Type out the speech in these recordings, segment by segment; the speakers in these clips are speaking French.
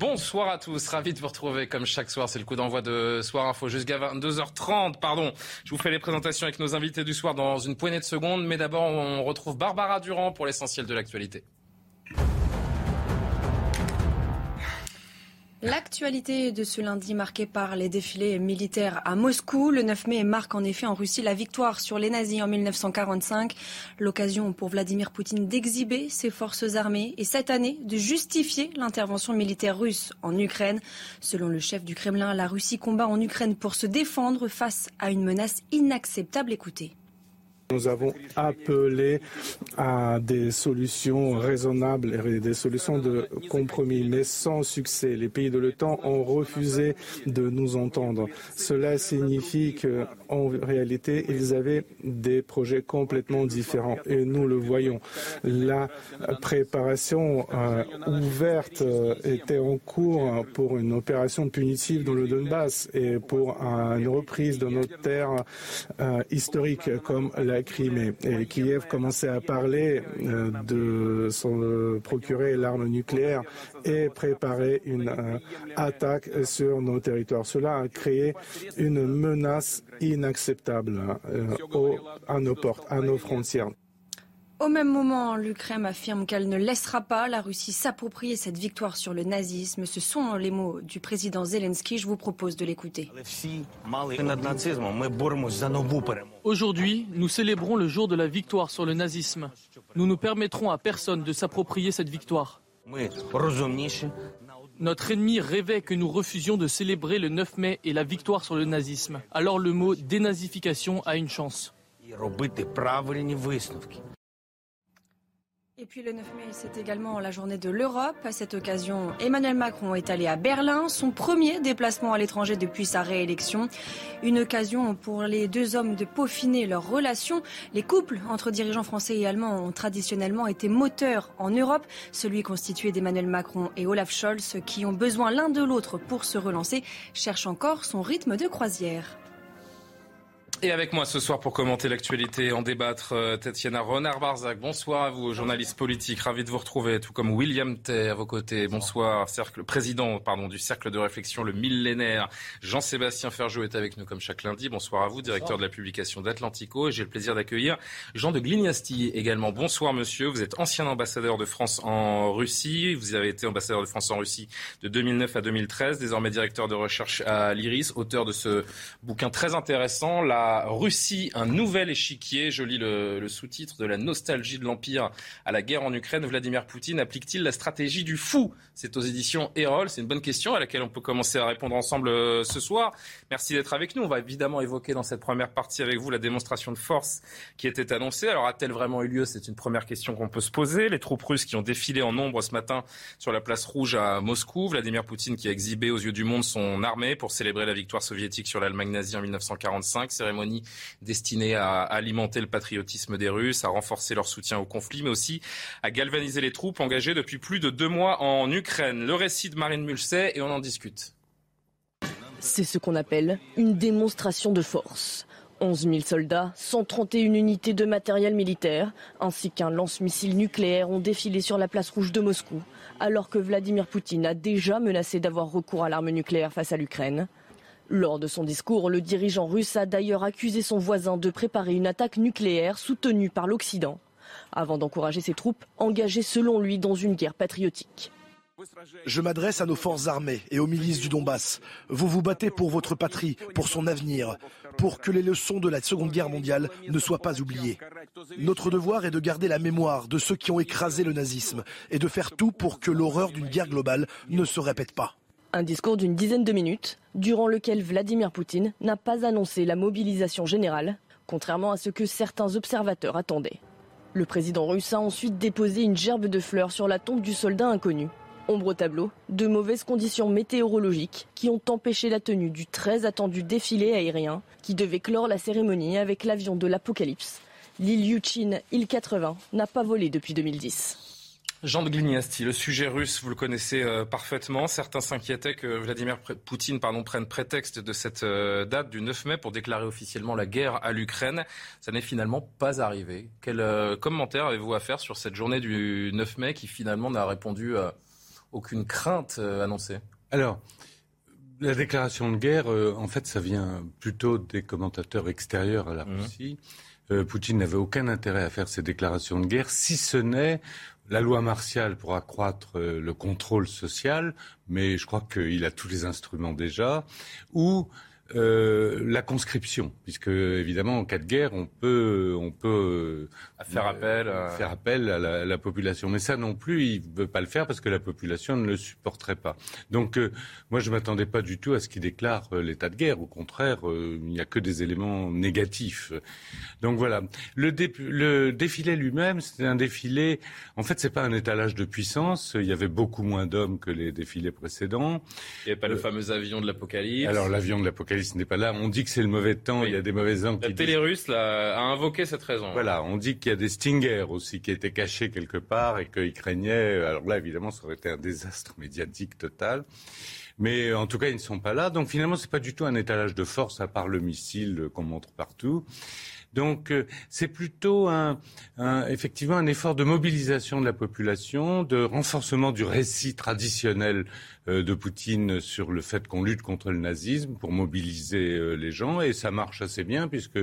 Bonsoir à tous, ravi de vous retrouver comme chaque soir. C'est le coup d'envoi de Soir Info jusqu'à 22h30. Pardon, je vous fais les présentations avec nos invités du soir dans une poignée de secondes. Mais d'abord, on retrouve Barbara Durand pour l'essentiel de l'actualité. L'actualité de ce lundi marquée par les défilés militaires à Moscou. Le 9 mai marque en effet en Russie la victoire sur les nazis en 1945. L'occasion pour Vladimir Poutine d'exhiber ses forces armées et cette année de justifier l'intervention militaire russe en Ukraine. Selon le chef du Kremlin, la Russie combat en Ukraine pour se défendre face à une menace inacceptable. Écoutez. Nous avons appelé à des solutions raisonnables et des solutions de compromis, mais sans succès. Les pays de l'OTAN ont refusé de nous entendre. Cela signifie qu'en réalité, ils avaient des projets complètement différents et nous le voyons. La préparation euh, ouverte euh, était en cours pour une opération punitive dans le Donbass et pour une reprise de nos terres euh, historiques comme la Et Kiev commençait à parler euh, de se procurer l'arme nucléaire et préparer une euh, attaque sur nos territoires. Cela a créé une menace inacceptable euh, à nos portes, à nos frontières. Au même moment, l'Ukraine affirme qu'elle ne laissera pas la Russie s'approprier cette victoire sur le nazisme. Ce sont les mots du président Zelensky. Je vous propose de l'écouter. Aujourd'hui, nous célébrons le jour de la victoire sur le nazisme. Nous ne permettrons à personne de s'approprier cette victoire. Notre ennemi rêvait que nous refusions de célébrer le 9 mai et la victoire sur le nazisme. Alors le mot dénazification a une chance. Et puis le 9 mai, c'est également la journée de l'Europe. À cette occasion, Emmanuel Macron est allé à Berlin, son premier déplacement à l'étranger depuis sa réélection. Une occasion pour les deux hommes de peaufiner leurs relations. Les couples entre dirigeants français et allemands ont traditionnellement été moteurs en Europe, celui constitué d'Emmanuel Macron et Olaf Scholz, qui ont besoin l'un de l'autre pour se relancer, cherche encore son rythme de croisière. Et avec moi ce soir pour commenter l'actualité, en débattre, euh, Tatiana Renard-Barzac. Bonsoir à vous, journaliste politique, ravi de vous retrouver, tout comme William Tay à vos côtés. Bonsoir, cercle, président pardon, du cercle de réflexion Le Millénaire. Jean-Sébastien Ferjou est avec nous comme chaque lundi. Bonsoir à vous, directeur de la publication d'Atlantico. Et j'ai le plaisir d'accueillir Jean de Glignasti également. Bonsoir monsieur, vous êtes ancien ambassadeur de France en Russie. Vous avez été ambassadeur de France en Russie de 2009 à 2013, désormais directeur de recherche à l'IRIS, auteur de ce bouquin très intéressant, La Russie, un nouvel échiquier. Je lis le, sous-titre de la nostalgie de l'Empire à la guerre en Ukraine. Vladimir Poutine applique-t-il la stratégie du fou? C'est aux éditions Erol. C'est une bonne question à laquelle on peut commencer à répondre ensemble euh, ce soir. Merci d'être avec nous. On va évidemment évoquer dans cette première partie avec vous la démonstration de force qui était annoncée. Alors a-t-elle vraiment eu lieu? C'est une première question qu'on peut se poser. Les troupes russes qui ont défilé en nombre ce matin sur la place rouge à Moscou. Vladimir Poutine qui a exhibé aux yeux du monde son armée pour célébrer la victoire soviétique sur l'Allemagne nazie en 1945. Cérémonie destinée à alimenter le patriotisme des Russes, à renforcer leur soutien au conflit, mais aussi à galvaniser les troupes engagées depuis plus de deux mois en Ukraine. Le récit de Marine Mulsey et on en discute. C'est ce qu'on appelle une démonstration de force. 11 000 soldats, 131 unités de matériel militaire, ainsi qu'un lance-missile nucléaire ont défilé sur la place rouge de Moscou, alors que Vladimir Poutine a déjà menacé d'avoir recours à l'arme nucléaire face à l'Ukraine. Lors de son discours, le dirigeant russe a d'ailleurs accusé son voisin de préparer une attaque nucléaire soutenue par l'Occident, avant d'encourager ses troupes engagées selon lui dans une guerre patriotique. Je m'adresse à nos forces armées et aux milices du Donbass. Vous vous battez pour votre patrie, pour son avenir, pour que les leçons de la Seconde Guerre mondiale ne soient pas oubliées. Notre devoir est de garder la mémoire de ceux qui ont écrasé le nazisme et de faire tout pour que l'horreur d'une guerre globale ne se répète pas. Un discours d'une dizaine de minutes, durant lequel Vladimir Poutine n'a pas annoncé la mobilisation générale, contrairement à ce que certains observateurs attendaient. Le président russe a ensuite déposé une gerbe de fleurs sur la tombe du soldat inconnu. Ombre au tableau, de mauvaises conditions météorologiques qui ont empêché la tenue du très attendu défilé aérien qui devait clore la cérémonie avec l'avion de l'Apocalypse. L'île Yuchin, île 80, n'a pas volé depuis 2010. Jean de Glignasti, le sujet russe, vous le connaissez euh, parfaitement. Certains s'inquiétaient que Vladimir Poutine pardon, prenne prétexte de cette euh, date du 9 mai pour déclarer officiellement la guerre à l'Ukraine. Ça n'est finalement pas arrivé. Quel euh, commentaire avez-vous à faire sur cette journée du 9 mai qui finalement n'a répondu à aucune crainte annoncée? Alors, la déclaration de guerre, en fait, ça vient plutôt des commentateurs extérieurs à la mmh. Russie. Poutine n'avait aucun intérêt à faire ces déclarations de guerre, si ce n'est la loi martiale pour accroître euh, le contrôle social, mais je crois qu'il a tous les instruments déjà, ou euh, la conscription, puisque évidemment en cas de guerre, on peut, on peut euh, faire appel, à... faire appel à la, population. Mais ça non plus, il ne veut pas le faire parce que la population ne le supporterait pas. Donc moi, je m'attendais pas du tout à ce qu'il déclare l'état de guerre. Au contraire, il n'y a que des éléments négatifs. Donc voilà. Le, le défilé lui-même, c'était un défilé. En fait, c'est pas un étalage de puissance. Il y avait beaucoup moins d'hommes que les défilés précédents. Il n'y avait pas le fameux avion de l'apocalypse. Alors l'avion de l'apocalypse ce n'est pas là. On dit que c'est le mauvais temps, il y a des mauvais angles. La télé russe a invoqué cette raison. Voilà, on dit qu'il y a des Stingers aussi qui étaient cachés quelque part et qu'ils craignaient. Alors là, évidemment, ça aurait été un désastre médiatique total. Mais en tout cas, ils ne sont pas là. Donc finalement, c'est pas du tout un étalage de force à part le missile qu'on montre partout. Donc euh, c'est plutôt un, effectivement un effort de mobilisation de la population, de renforcement du récit traditionnel euh, de Poutine sur le fait qu'on lutte contre le nazisme pour mobiliser euh, les gens. Et ça marche assez bien puisque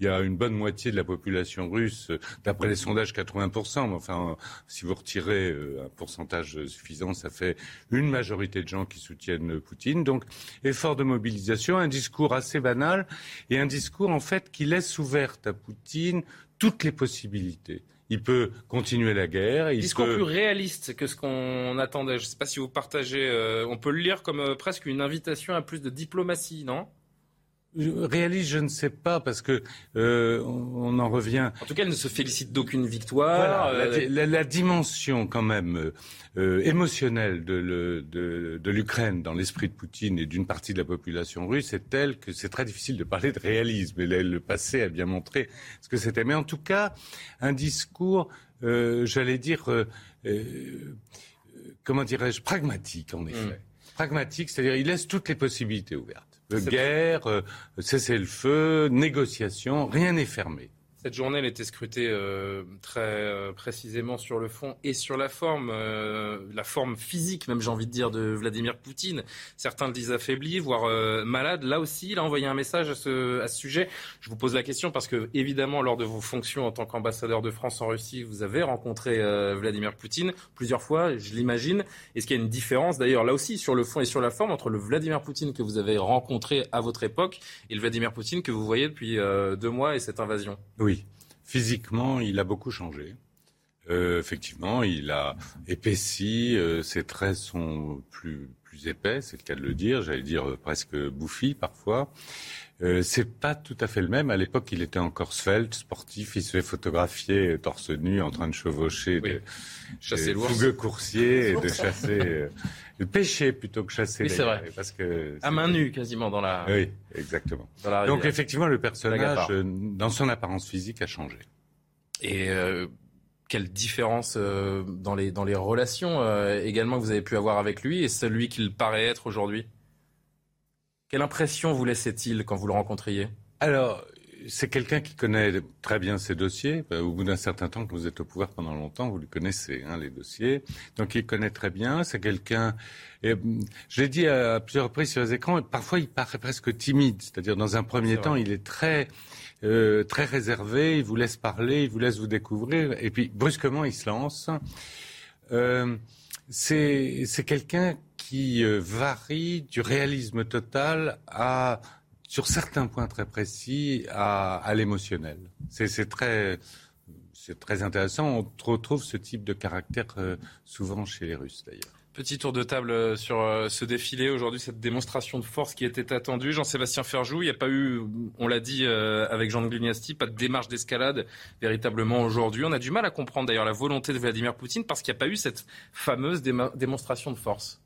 il y a une bonne moitié de la population russe, d'après les sondages 80%, mais enfin si vous retirez un pourcentage suffisant, ça fait une majorité de gens qui soutiennent Poutine. Donc effort de mobilisation, un discours assez banal et un discours en fait qui laisse ouvert à Poutine toutes les possibilités. Il peut continuer la guerre. Il Discours plus réaliste que ce qu'on attendait. Je ne sais pas si vous partagez. Euh, on peut le lire comme euh, presque une invitation à plus de diplomatie, non? Réaliste, je ne sais pas, parce que euh, on, en revient. En tout cas, elle ne se félicite d'aucune victoire. la, dimension quand même euh, émotionnelle de, l'Ukraine dans l'esprit de Poutine et d'une partie de la population russe est telle que c'est très difficile de parler de réalisme. Et le passé a bien montré ce que c'était. Mais en tout cas, un discours, euh, j'allais dire, comment dirais-je, pragmatique en effet. Hmm. Pragmatique, c'est-à-dire il laisse toutes les possibilités ouvertes guerre, euh, cessez-le-feu, négociation, rien n'est fermé. Cette journée, elle était scrutée euh, très euh, précisément sur le fond et sur la forme, euh, la forme physique, même j'ai envie de dire, de Vladimir Poutine. Certains le disent affaibli, voire malade. Là aussi, il a envoyé un message à ce, à ce sujet. Je vous pose la question parce que, évidemment, lors de vos fonctions en tant qu'ambassadeur de France en Russie, vous avez rencontré Vladimir Poutine plusieurs fois, je l'imagine. Est-ce qu'il y a une différence, d'ailleurs, là aussi, sur le fond et sur la forme, entre le Vladimir Poutine que vous avez rencontré à votre époque et le Vladimir Poutine que vous voyez depuis deux mois et cette invasion? Oui. Physiquement, il a beaucoup changé. Euh, effectivement, il a épaissi, euh, ses traits sont plus, plus épais, c'est le cas de le dire, j'allais dire euh, presque bouffi parfois. Euh, c'est pas tout à fait le même. À l'époque, il était encore svelte, sportif, il se fait photographier torse nu en train de chevaucher des, chasser des fougueux coursiers et de chasser, de pêcher plutôt que chasser. Oui, c'est vrai. Parce que à main nue quasiment dans la. Oui, exactement. Donc effectivement, le personnage, euh, dans son apparence physique, a changé. Et euh, quelle différence euh, dans les dans les relations également que vous avez pu avoir avec lui et celui qu'il paraît être aujourd'hui? Quelle impression vous laissait-il quand vous le rencontriez? Alors, c'est quelqu'un qui connaît très bien ses dossiers. Bah, au bout d'un certain temps, que vous êtes au pouvoir pendant longtemps, vous le connaissez, hein, les dossiers. Donc il connaît très bien. C'est quelqu'un. Hum, je l'ai dit à plusieurs reprises sur les écrans. Parfois, il paraît presque timide. C'est-à-dire, dans un premier temps, il est très euh, très réservé. Il vous laisse parler, il vous laisse vous découvrir, et puis brusquement, il se lance. Euh, c'est quelqu'un qui euh, varie du réalisme total à sur certains points très précis à, l'émotionnel. C'est très, intéressant. On retrouve ce type de caractère euh, souvent chez les Russes d'ailleurs. Petit tour de table euh, sur euh, ce défilé aujourd'hui, cette démonstration de force qui était attendue. Jean-Sébastien Ferjou, il n'y a pas eu, on l'a dit avec Jean Glignasti, pas de démarche d'escalade véritablement aujourd'hui. On a du mal à comprendre d'ailleurs la volonté de Vladimir Poutine parce qu'il n'y a pas eu cette fameuse démonstration de force.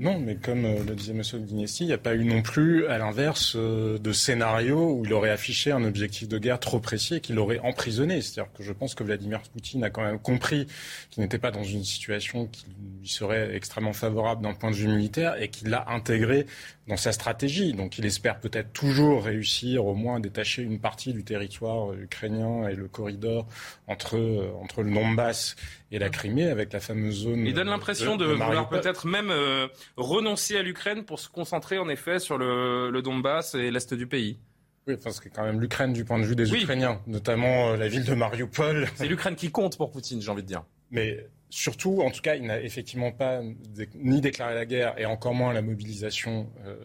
Non, mais comme euh, le disait M. Guinessi, il n'y a pas eu non plus, à l'inverse, euh, de scénario où il aurait affiché un objectif de guerre trop précis et qu'il l'aurait emprisonné. C'est-à-dire que je pense que Vladimir Poutine a quand même compris qu'il n'était pas dans une situation qui lui serait extrêmement favorable d'un point de vue militaire et qu'il l'a intégré dans sa stratégie. Donc il espère peut-être toujours réussir au moins à détacher une partie du territoire ukrainien et le corridor entre, euh, entre le Donbass et la Crimée avec la fameuse zone. Il donne l'impression de, vouloir peut-être même euh, renoncer à l'Ukraine pour se concentrer en effet sur le, le Donbass et l'est du pays. Oui, parce que quand même l'Ukraine du point de vue des Ukrainiens, notamment euh, la ville de Mariupol. C'est l'Ukraine qui compte pour Poutine, j'ai envie de dire. Mais surtout, en tout cas, il n'a effectivement pas ni déclaré la guerre et encore moins la mobilisation euh,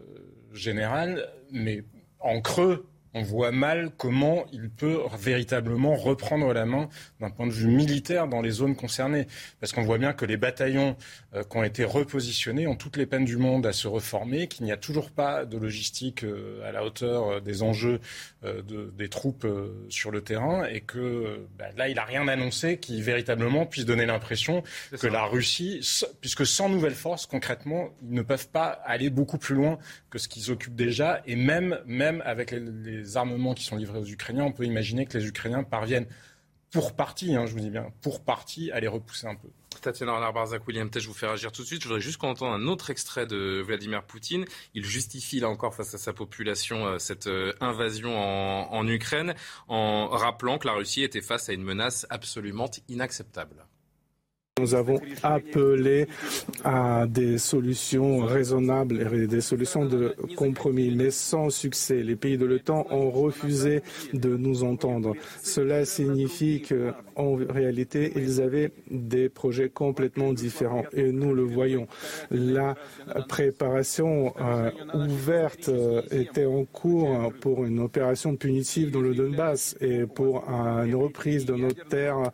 générale, mais en creux, on voit mal comment il peut véritablement reprendre la main d'un point de vue militaire dans les zones concernées. Parce qu'on voit bien que les bataillons euh, qui ont été repositionnés ont toutes les peines du monde à se reformer, qu'il n'y a toujours pas de logistique euh, à la hauteur euh, des enjeux des troupes sur le terrain et que bah, là, il n'a rien annoncé qui véritablement puisse donner l'impression que la Russie, puisque sans nouvelles forces, concrètement, ils ne peuvent pas aller beaucoup plus loin que ce qu'ils occupent déjà et même, même avec les armements qui sont livrés aux Ukrainiens, on peut imaginer que les Ukrainiens parviennent pour partie, hein, je vous dis bien, pour partie, à les repousser un peu. Tatiana Renard-Barzak, William Tech, je vous fais réagir tout de suite. Je voudrais juste qu'on entende un autre extrait de Vladimir Poutine. Il justifie là encore face à sa population euh, cette euh, invasion en Ukraine en rappelant que la Russie était face à une menace absolument inacceptable. Nous avons appelé à des solutions raisonnables et des solutions de compromis, mais sans succès. Les pays de l'OTAN ont refusé de nous entendre. Cela signifie qu'en réalité, ils avaient des projets complètement différents et nous le voyons. La préparation euh, ouverte euh, était en cours pour une opération punitive dans le Donbass et pour une reprise de nos terres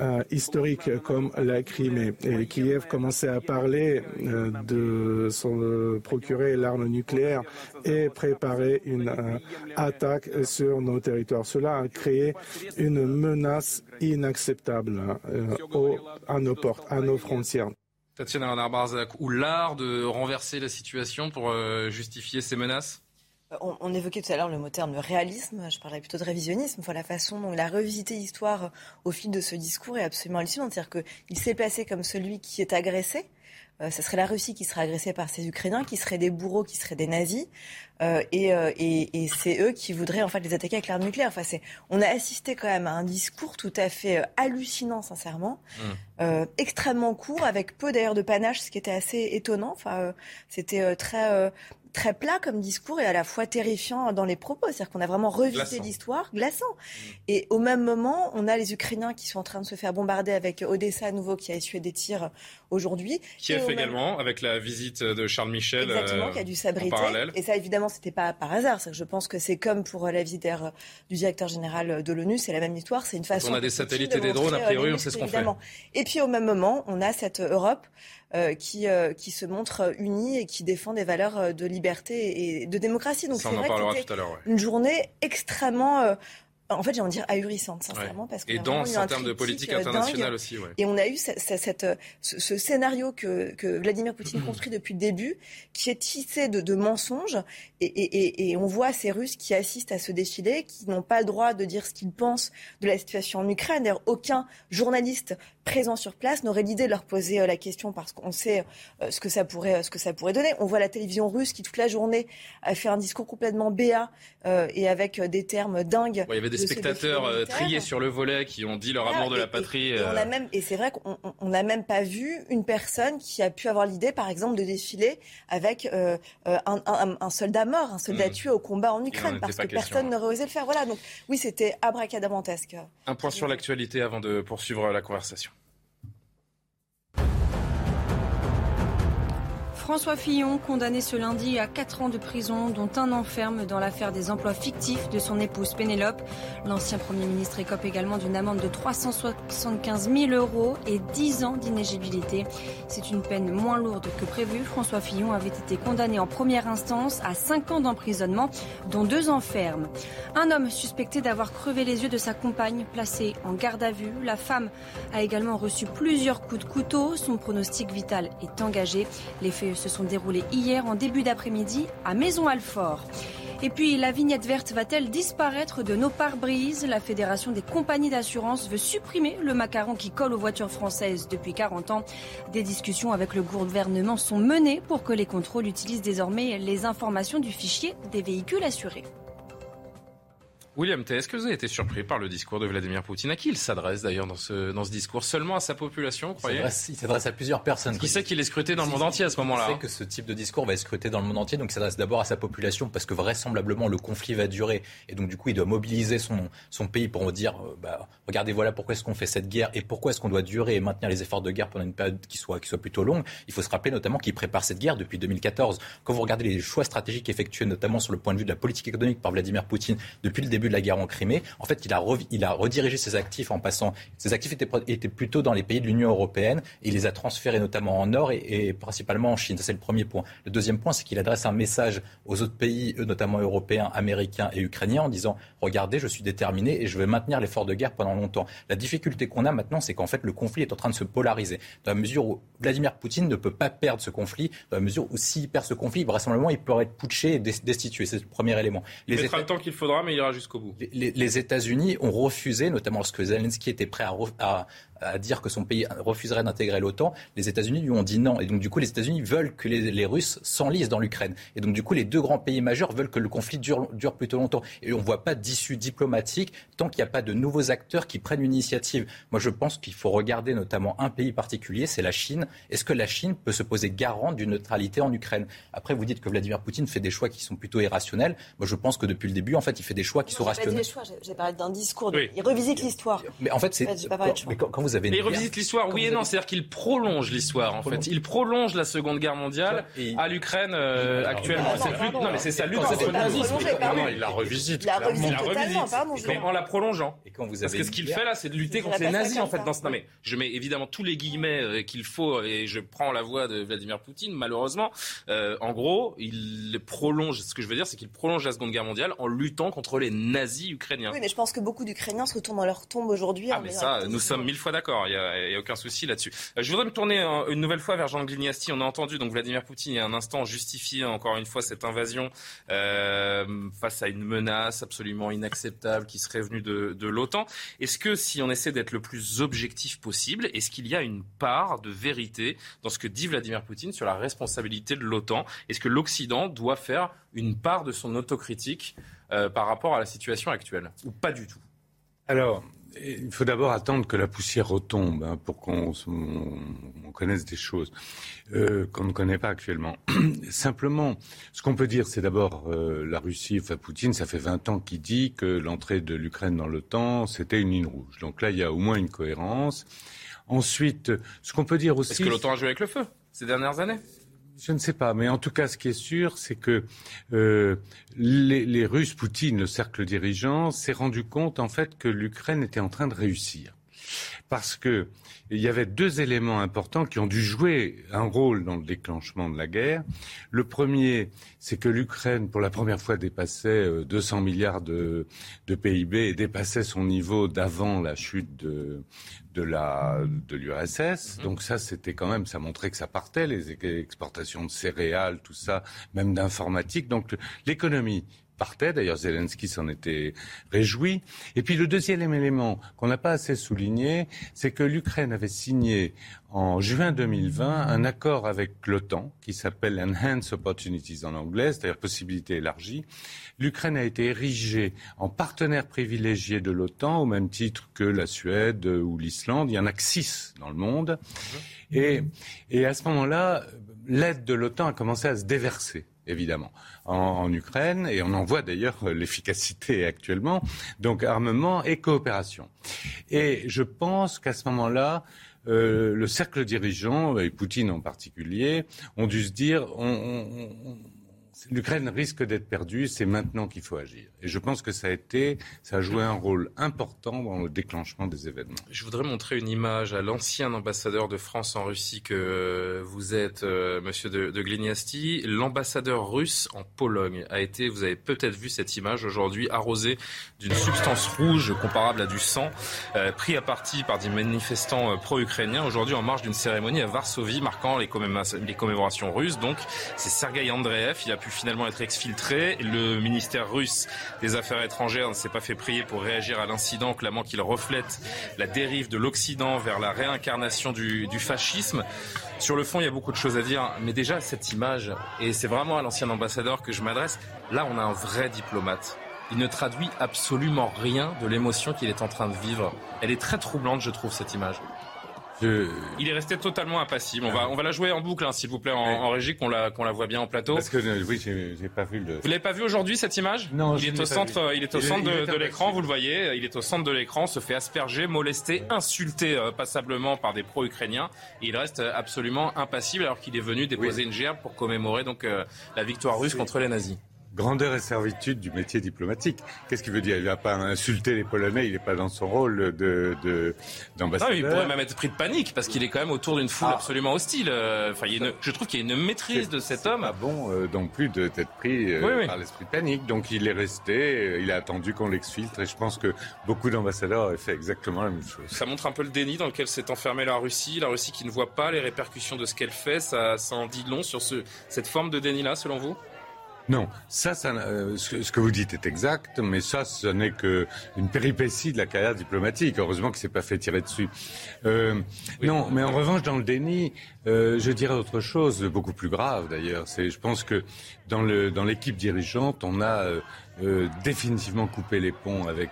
euh, historiques comme la Et Kiev commençait à parler euh, de son, procurer l'arme nucléaire et préparer une euh, attaque sur nos territoires. Cela a créé une menace inacceptable euh, à nos portes, à nos frontières. Tatiana Renard-Barzak, ou l'art de renverser la situation pour justifier ces menaces? On, évoquait tout à l'heure le mot terme de réalisme, je parlais plutôt de révisionnisme. la façon dont il a revisité l'histoire au fil de ce discours est absolument hallucinante. C'est-à-dire qu'il s'est placé comme celui qui est agressé, euh, ce serait la Russie qui serait agressée par ces Ukrainiens, qui seraient des bourreaux, qui seraient des nazis, euh, euh, et, et, c'est eux qui voudraient en fait les attaquer avec l'arme nucléaire. Enfin, on a assisté quand même à un discours tout à fait hallucinant, sincèrement, mmh. extrêmement court, avec peu d'ailleurs de panache, ce qui était assez étonnant. Enfin, c'était très très plat comme discours et à la fois terrifiant dans les propos. C'est-à-dire qu'on a vraiment revisité l'histoire, glaçant. Mmh. Et au même moment, on a les Ukrainiens qui sont en train de se faire bombarder avec Odessa à nouveau qui a essuyé des tirs aujourd'hui. Kiev également, avec la visite de Charles Michel. Exactement, qui a dû s'abriter. Et ça, évidemment, c'était pas par hasard. Je pense que c'est comme pour la visite du directeur général de l'ONU, c'est la même histoire. C'est une façon. on a des satellites et des drones, a priori, on sait ce qu'on fait. Et puis au même moment, on a cette Europe euh, qui, euh, qui se montre unie et qui défend des valeurs euh, de liberté et de démocratie. Donc c'est vrai que c'était une journée extrêmement en fait, j'ai envie de dire ahurissante, sincèrement. Parce et dans en termes de politique internationale aussi. Ouais. Et on a eu cette, cette, ce, ce, scénario que, que Vladimir Poutine construit depuis le début, qui est tissé de, de mensonges. Et, et, et, on voit ces Russes qui assistent à ce défilé, qui n'ont pas le droit de dire ce qu'ils pensent de la situation en Ukraine. D'ailleurs, aucun journaliste présent sur place n'aurait l'idée de leur poser euh, la question parce qu'on sait euh, ce que ça pourrait, ce que ça pourrait donner. On voit la télévision russe qui toute la journée a fait un discours complètement béat euh, et avec des termes dingues des spectateurs euh, triés sur le volet qui ont dit leur amour de la patrie. Et, euh. même, et c'est vrai qu'on n'a même pas vu une personne qui a pu avoir l'idée, par exemple, de défiler avec euh, un, soldat mort, un soldat hmm. tué au combat en Ukraine, parce que personne n'aurait osé le faire. Voilà, donc oui, c'était abracadabantesque. Un point sur l'actualité avant de poursuivre la conversation. François Fillon, condamné ce lundi à 4 ans de prison, dont un enferme dans l'affaire des emplois fictifs de son épouse Pénélope. L'ancien Premier ministre écope également d'une amende de 375 000 euros et 10 ans d'inégibilité. C'est une peine moins lourde que prévu. François Fillon avait été condamné en première instance à 5 ans d'emprisonnement, dont 2 enfermes. Un homme suspecté d'avoir crevé les yeux de sa compagne, placé en garde à vue. La femme a également reçu plusieurs coups de couteau. Son pronostic vital est engagé. Se sont déroulés hier en début d'après-midi à Maison-Alfort. Et puis, la vignette verte va-t-elle disparaître de nos pare-brises? La Fédération des compagnies d'assurance veut supprimer le macaron qui colle aux voitures françaises depuis 40 ans. Des discussions avec le gouvernement sont menées pour que les contrôles utilisent désormais les informations du fichier des véhicules assurés. William T, est-ce que vous avez été surpris par le discours de Vladimir Poutine? À qui il s'adresse d'ailleurs dans ce, dans ce discours? Seulement à sa population, vous croyez Il s'adresse à plusieurs personnes. Qui sait qu'il est scruté dans le monde entier à ce moment-là Il sait que ce type de discours va être scruté dans le monde entier, donc il s'adresse d'abord à sa population parce que vraisemblablement le conflit va durer et donc du coup il doit mobiliser son, son pays pour dire euh, bah, regardez voilà pourquoi est-ce qu'on fait cette guerre et pourquoi est-ce qu'on doit durer et maintenir les efforts de guerre pendant une période qui soit, qui soit plutôt longue. Il faut se rappeler notamment qu'il prépare cette guerre depuis 2014. Quand vous regardez les choix stratégiques effectués notamment sur le point de vue de la politique économique par Vladimir Poutine depuis le début de la guerre en Crimée, en fait, il a, il a redirigé ses actifs en passant. Ses actifs étaient, étaient plutôt dans les pays de l'Union européenne. Et il les a transférés notamment en Nord et, principalement en Chine. Ça, c'est le premier point. Le deuxième point, c'est qu'il adresse un message aux autres pays, notamment européens, américains et ukrainiens, en disant Regardez, je suis déterminé et je vais maintenir l'effort de guerre pendant longtemps. La difficulté qu'on a maintenant, c'est qu'en fait, le conflit est en train de se polariser. Dans la mesure où Vladimir Poutine ne peut pas perdre ce conflit, dans la mesure où s'il perd ce conflit, vraisemblablement, il pourrait être putché et destitué. C'est le premier élément. Il mettra le temps qu'il faudra, mais il ira jusqu'au les États-Unis ont refusé, notamment lorsque Zelensky était prêt à, à dire que son pays refuserait d'intégrer l'OTAN, les États-Unis lui ont dit non. Et donc, du coup, les États-Unis veulent que les, Russes s'enlisent dans l'Ukraine. Et donc, du coup, les deux grands pays majeurs veulent que le conflit dure, dure plutôt longtemps. Et on ne voit pas d'issue diplomatique tant qu'il n'y a pas de nouveaux acteurs qui prennent une initiative. Moi, je pense qu'il faut regarder notamment un pays particulier, c'est la Chine. Est-ce que la Chine peut se poser garante d'une neutralité en Ukraine? Après, vous dites que Vladimir Poutine fait des choix qui sont plutôt irrationnels. Moi, je pense que depuis le début, en fait, il fait des choix qui sont rationnels. J'ai parlé d'un discours. Il revisite l'histoire. Mais en fait, c'est. Quand, quand, vous avez. il revisite l'histoire, oui et non. C'est-à-dire qu'il prolonge l'histoire, en fait. Il prolonge la Seconde Guerre mondiale à l'Ukraine euh, actuellement. Non, mais c'est sa lutte contre le nazisme. il la revisite. Il la revisite. Mais en la prolongeant. Parce que ce qu'il fait là, c'est de lutter contre les nazis, en fait. Dans ce... Non, mais je mets évidemment tous les guillemets euh, qu'il faut et je prends la voix de Vladimir Poutine, malheureusement. Euh, en gros, il prolonge. Ce que je veux dire, c'est qu'il prolonge la Seconde Guerre mondiale en luttant contre les nazis ukrainiens. Oui, mais je pense que beaucoup d'Ukrainiens se retournent dans leur tombe aujourd'hui. Ah, mais ça, nous sommes mille fois d'accord. Il n'y a, aucun souci là-dessus. Euh, je voudrais me tourner une nouvelle fois vers Jean Glignasti. On a entendu Vladimir Poutine il y a un instant justifier encore une fois cette invasion euh, face à une menace absolument inacceptable qui serait venue de, l'OTAN. Est-ce que si on essaie d'être le plus objectif possible, est-ce qu'il y a une part de vérité dans ce que dit Vladimir Poutine sur la responsabilité de l'OTAN? Est-ce que l'Occident doit faire une part de son autocritique euh, par rapport à la situation actuelle ou pas du tout? Alors, il faut d'abord attendre que la poussière retombe hein, pour qu'on connaisse des choses euh, qu'on ne connaît pas actuellement. Simplement, ce qu'on peut dire, c'est d'abord euh, la Russie, enfin Poutine, ça fait 20 ans qu'il dit que l'entrée de l'Ukraine dans l'OTAN, c'était une ligne rouge. Donc là, il y a au moins une cohérence. Ensuite, ce qu'on peut dire aussi... Est-ce que l'OTAN a joué avec le feu ces dernières années je ne sais pas, mais en tout cas, ce qui est sûr, c'est que euh, les, les, Russes, Poutine, le cercle dirigeant, s'est rendu compte en fait que l'Ukraine était en train de réussir, parce que il y avait deux éléments importants qui ont dû jouer un rôle dans le déclenchement de la guerre. Le premier, c'est que l'Ukraine, pour la première fois, dépassait 200 euh, milliards de, de PIB et dépassait son niveau d'avant la chute de, de la de l'URSS. Mhm. Donc ça, c'était quand même, ça montrait que ça partait les exportations de céréales, tout ça, même d'informatique. Donc l'économie partait. D'ailleurs, Zelensky s'en était réjoui. Et puis le deuxième élément qu'on n'a pas assez souligné, c'est que l'Ukraine avait signé en juin 2020 un accord avec l'OTAN qui s'appelle Enhanced Opportunities en anglais, c'est-à-dire possibilité élargie. L'Ukraine a été érigée en partenaire privilégié de l'OTAN au même titre que la Suède ou l'Islande. Il y en a six dans le monde. Et à ce moment-là, l'aide de l'OTAN a commencé à se déverser évidemment, en, Ukraine, et on en voit d'ailleurs l'efficacité actuellement. Donc armement et coopération. Et je pense qu'à ce moment-là, le cercle dirigeant, et Poutine en particulier, ont dû se dire on, l'Ukraine risque d'être perdue, c'est maintenant qu'il faut agir. Et je pense que ça a été, ça a joué un rôle important dans le déclenchement des événements. Je voudrais montrer une image à l'ancien ambassadeur de France en Russie que vous êtes, euh, Monsieur de, de. L'ambassadeur russe en Pologne a été, vous avez peut-être vu cette image aujourd'hui, arrosé d'une substance rouge comparable à du sang, euh, pris à partie par des manifestants euh, pro-ukrainiens. Aujourd'hui, en marge d'une cérémonie à Varsovie marquant les, les commémorations russes. Donc, c'est Sergei Andreev. Il a pu finalement être exfiltré. Le ministère russe des Affaires étrangères ne s'est pas fait prier pour réagir à l'incident, clamant qu'il reflète la dérive de l'Occident vers la réincarnation du, du fascisme. Sur le fond, il y a beaucoup de choses à dire, mais déjà cette image, et c'est vraiment à l'ancien ambassadeur que je m'adresse, là on a un vrai diplomate. Il ne traduit absolument rien de l'émotion qu'il est en train de vivre. Elle est très troublante, je trouve, cette image. Il est resté totalement impassible. On va, on va la jouer en boucle, hein, s'il vous plaît, en, régie, qu'on la, qu'on la voit bien en plateau. Parce que euh, oui, j'ai pas vu le. Vous l'avez pas vu aujourd'hui cette image? Non. Il est au centre, il est au centre de, l'écran. Vous le voyez. Il est au centre de l'écran, se fait asperger, molester, insulter euh, passablement par des pro-ukrainiens. Et il reste absolument impassible alors qu'il est venu déposer une gerbe pour commémorer donc euh, la victoire russe contre les nazis grandeur et servitude du métier diplomatique. Qu'est-ce qu'il veut dire? Il ne va pas insulter les Polonais, il n'est pas dans son rôle de, d'ambassadeur. il pourrait même être pris de panique parce qu'il est quand même autour d'une foule ah. absolument hostile. Euh, enfin, il je trouve qu'il y a une maîtrise de cet homme. Pas bon euh, non plus d'être pris euh, par l'esprit de panique. Donc il est resté, il a attendu qu'on l'exfiltre et je pense que beaucoup d'ambassadeurs auraient fait exactement la même chose. Ça montre un peu le déni dans lequel s'est enfermée la Russie, la Russie qui ne voit pas les répercussions de ce qu'elle fait. Ça, ça en dit long sur ce, cette forme de déni-là, selon vous? Non, ça, ça euh, ce, que vous dites est exact, mais ça, ce n'est qu'une péripétie de la carrière diplomatique. Heureusement qu'il s'est pas fait tirer dessus. Euh, non, mais en revanche, dans le déni, euh, je dirais autre chose, beaucoup plus grave d'ailleurs. C'est, je pense que dans le dans l'équipe dirigeante, on a euh, définitivement coupé les ponts avec.